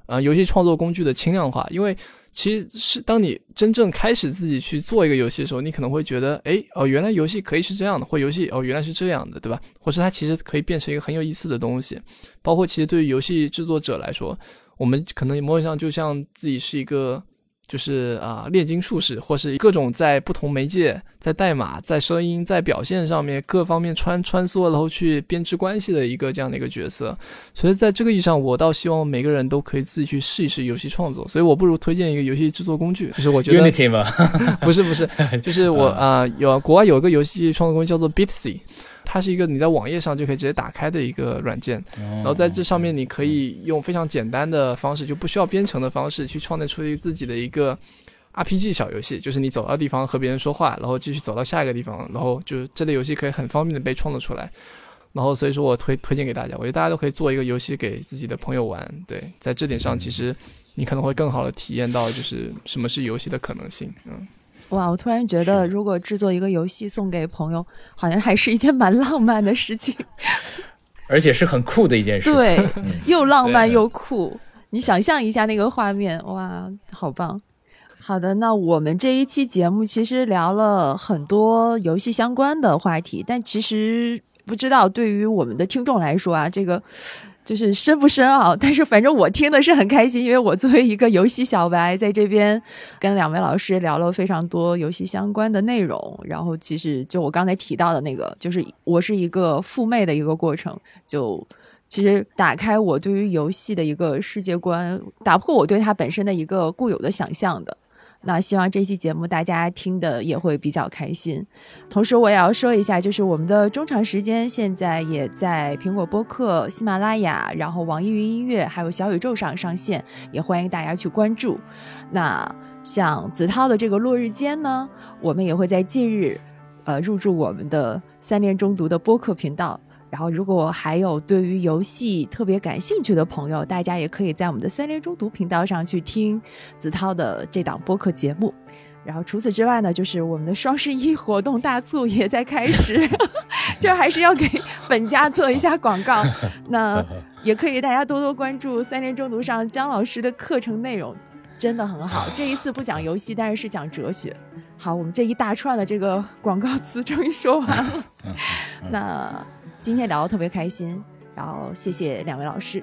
呃，游戏创作工具的轻量化，因为其实是当你真正开始自己去做一个游戏的时候，你可能会觉得，哎，哦，原来游戏可以是这样的，或游戏哦原来是这样的，对吧？或是它其实可以变成一个很有意思的东西，包括其实对于游戏制作者来说，我们可能某种意义上就像自己是一个。就是啊，炼金术士，或是各种在不同媒介、在代码、在声音、在表现上面各方面穿穿梭，然后去编织关系的一个这样的一个角色。所以在这个意义上，我倒希望每个人都可以自己去试一试游戏创作。所以我不如推荐一个游戏制作工具，就是我觉得 Unity 吗？不是不是，就是我 啊，有国外有一个游戏创作工具叫做 Bitsy。它是一个你在网页上就可以直接打开的一个软件，然后在这上面你可以用非常简单的方式，就不需要编程的方式去创建出自己的一个 RPG 小游戏，就是你走到地方和别人说话，然后继续走到下一个地方，然后就这类游戏可以很方便的被创作出来。然后所以说我推推荐给大家，我觉得大家都可以做一个游戏给自己的朋友玩。对，在这点上其实你可能会更好的体验到就是什么是游戏的可能性。嗯。哇，我突然觉得，如果制作一个游戏送给朋友，好像还是一件蛮浪漫的事情，而且是很酷的一件事。对，又浪漫又酷。你想象一下那个画面，哇，好棒！好的，那我们这一期节目其实聊了很多游戏相关的话题，但其实不知道对于我们的听众来说啊，这个。就是深不深啊？但是反正我听的是很开心，因为我作为一个游戏小白，在这边跟两位老师聊了非常多游戏相关的内容。然后其实就我刚才提到的那个，就是我是一个赴魅的一个过程，就其实打开我对于游戏的一个世界观，打破我对它本身的一个固有的想象的。那希望这期节目大家听的也会比较开心。同时，我也要说一下，就是我们的中场时间现在也在苹果播客、喜马拉雅、然后网易云音乐还有小宇宙上上线，也欢迎大家去关注。那像子韬的这个落日间呢，我们也会在近日，呃，入驻我们的三联中读的播客频道。然后，如果还有对于游戏特别感兴趣的朋友，大家也可以在我们的三联中读频道上去听子韬的这档播客节目。然后除此之外呢，就是我们的双十一活动大促也在开始，这还是要给本家做一下广告。那也可以大家多多关注三联中读上姜老师的课程内容，真的很好。这一次不讲游戏，但是是讲哲学。好，我们这一大串的这个广告词终于说完了。那。今天聊得特别开心，然后谢谢两位老师。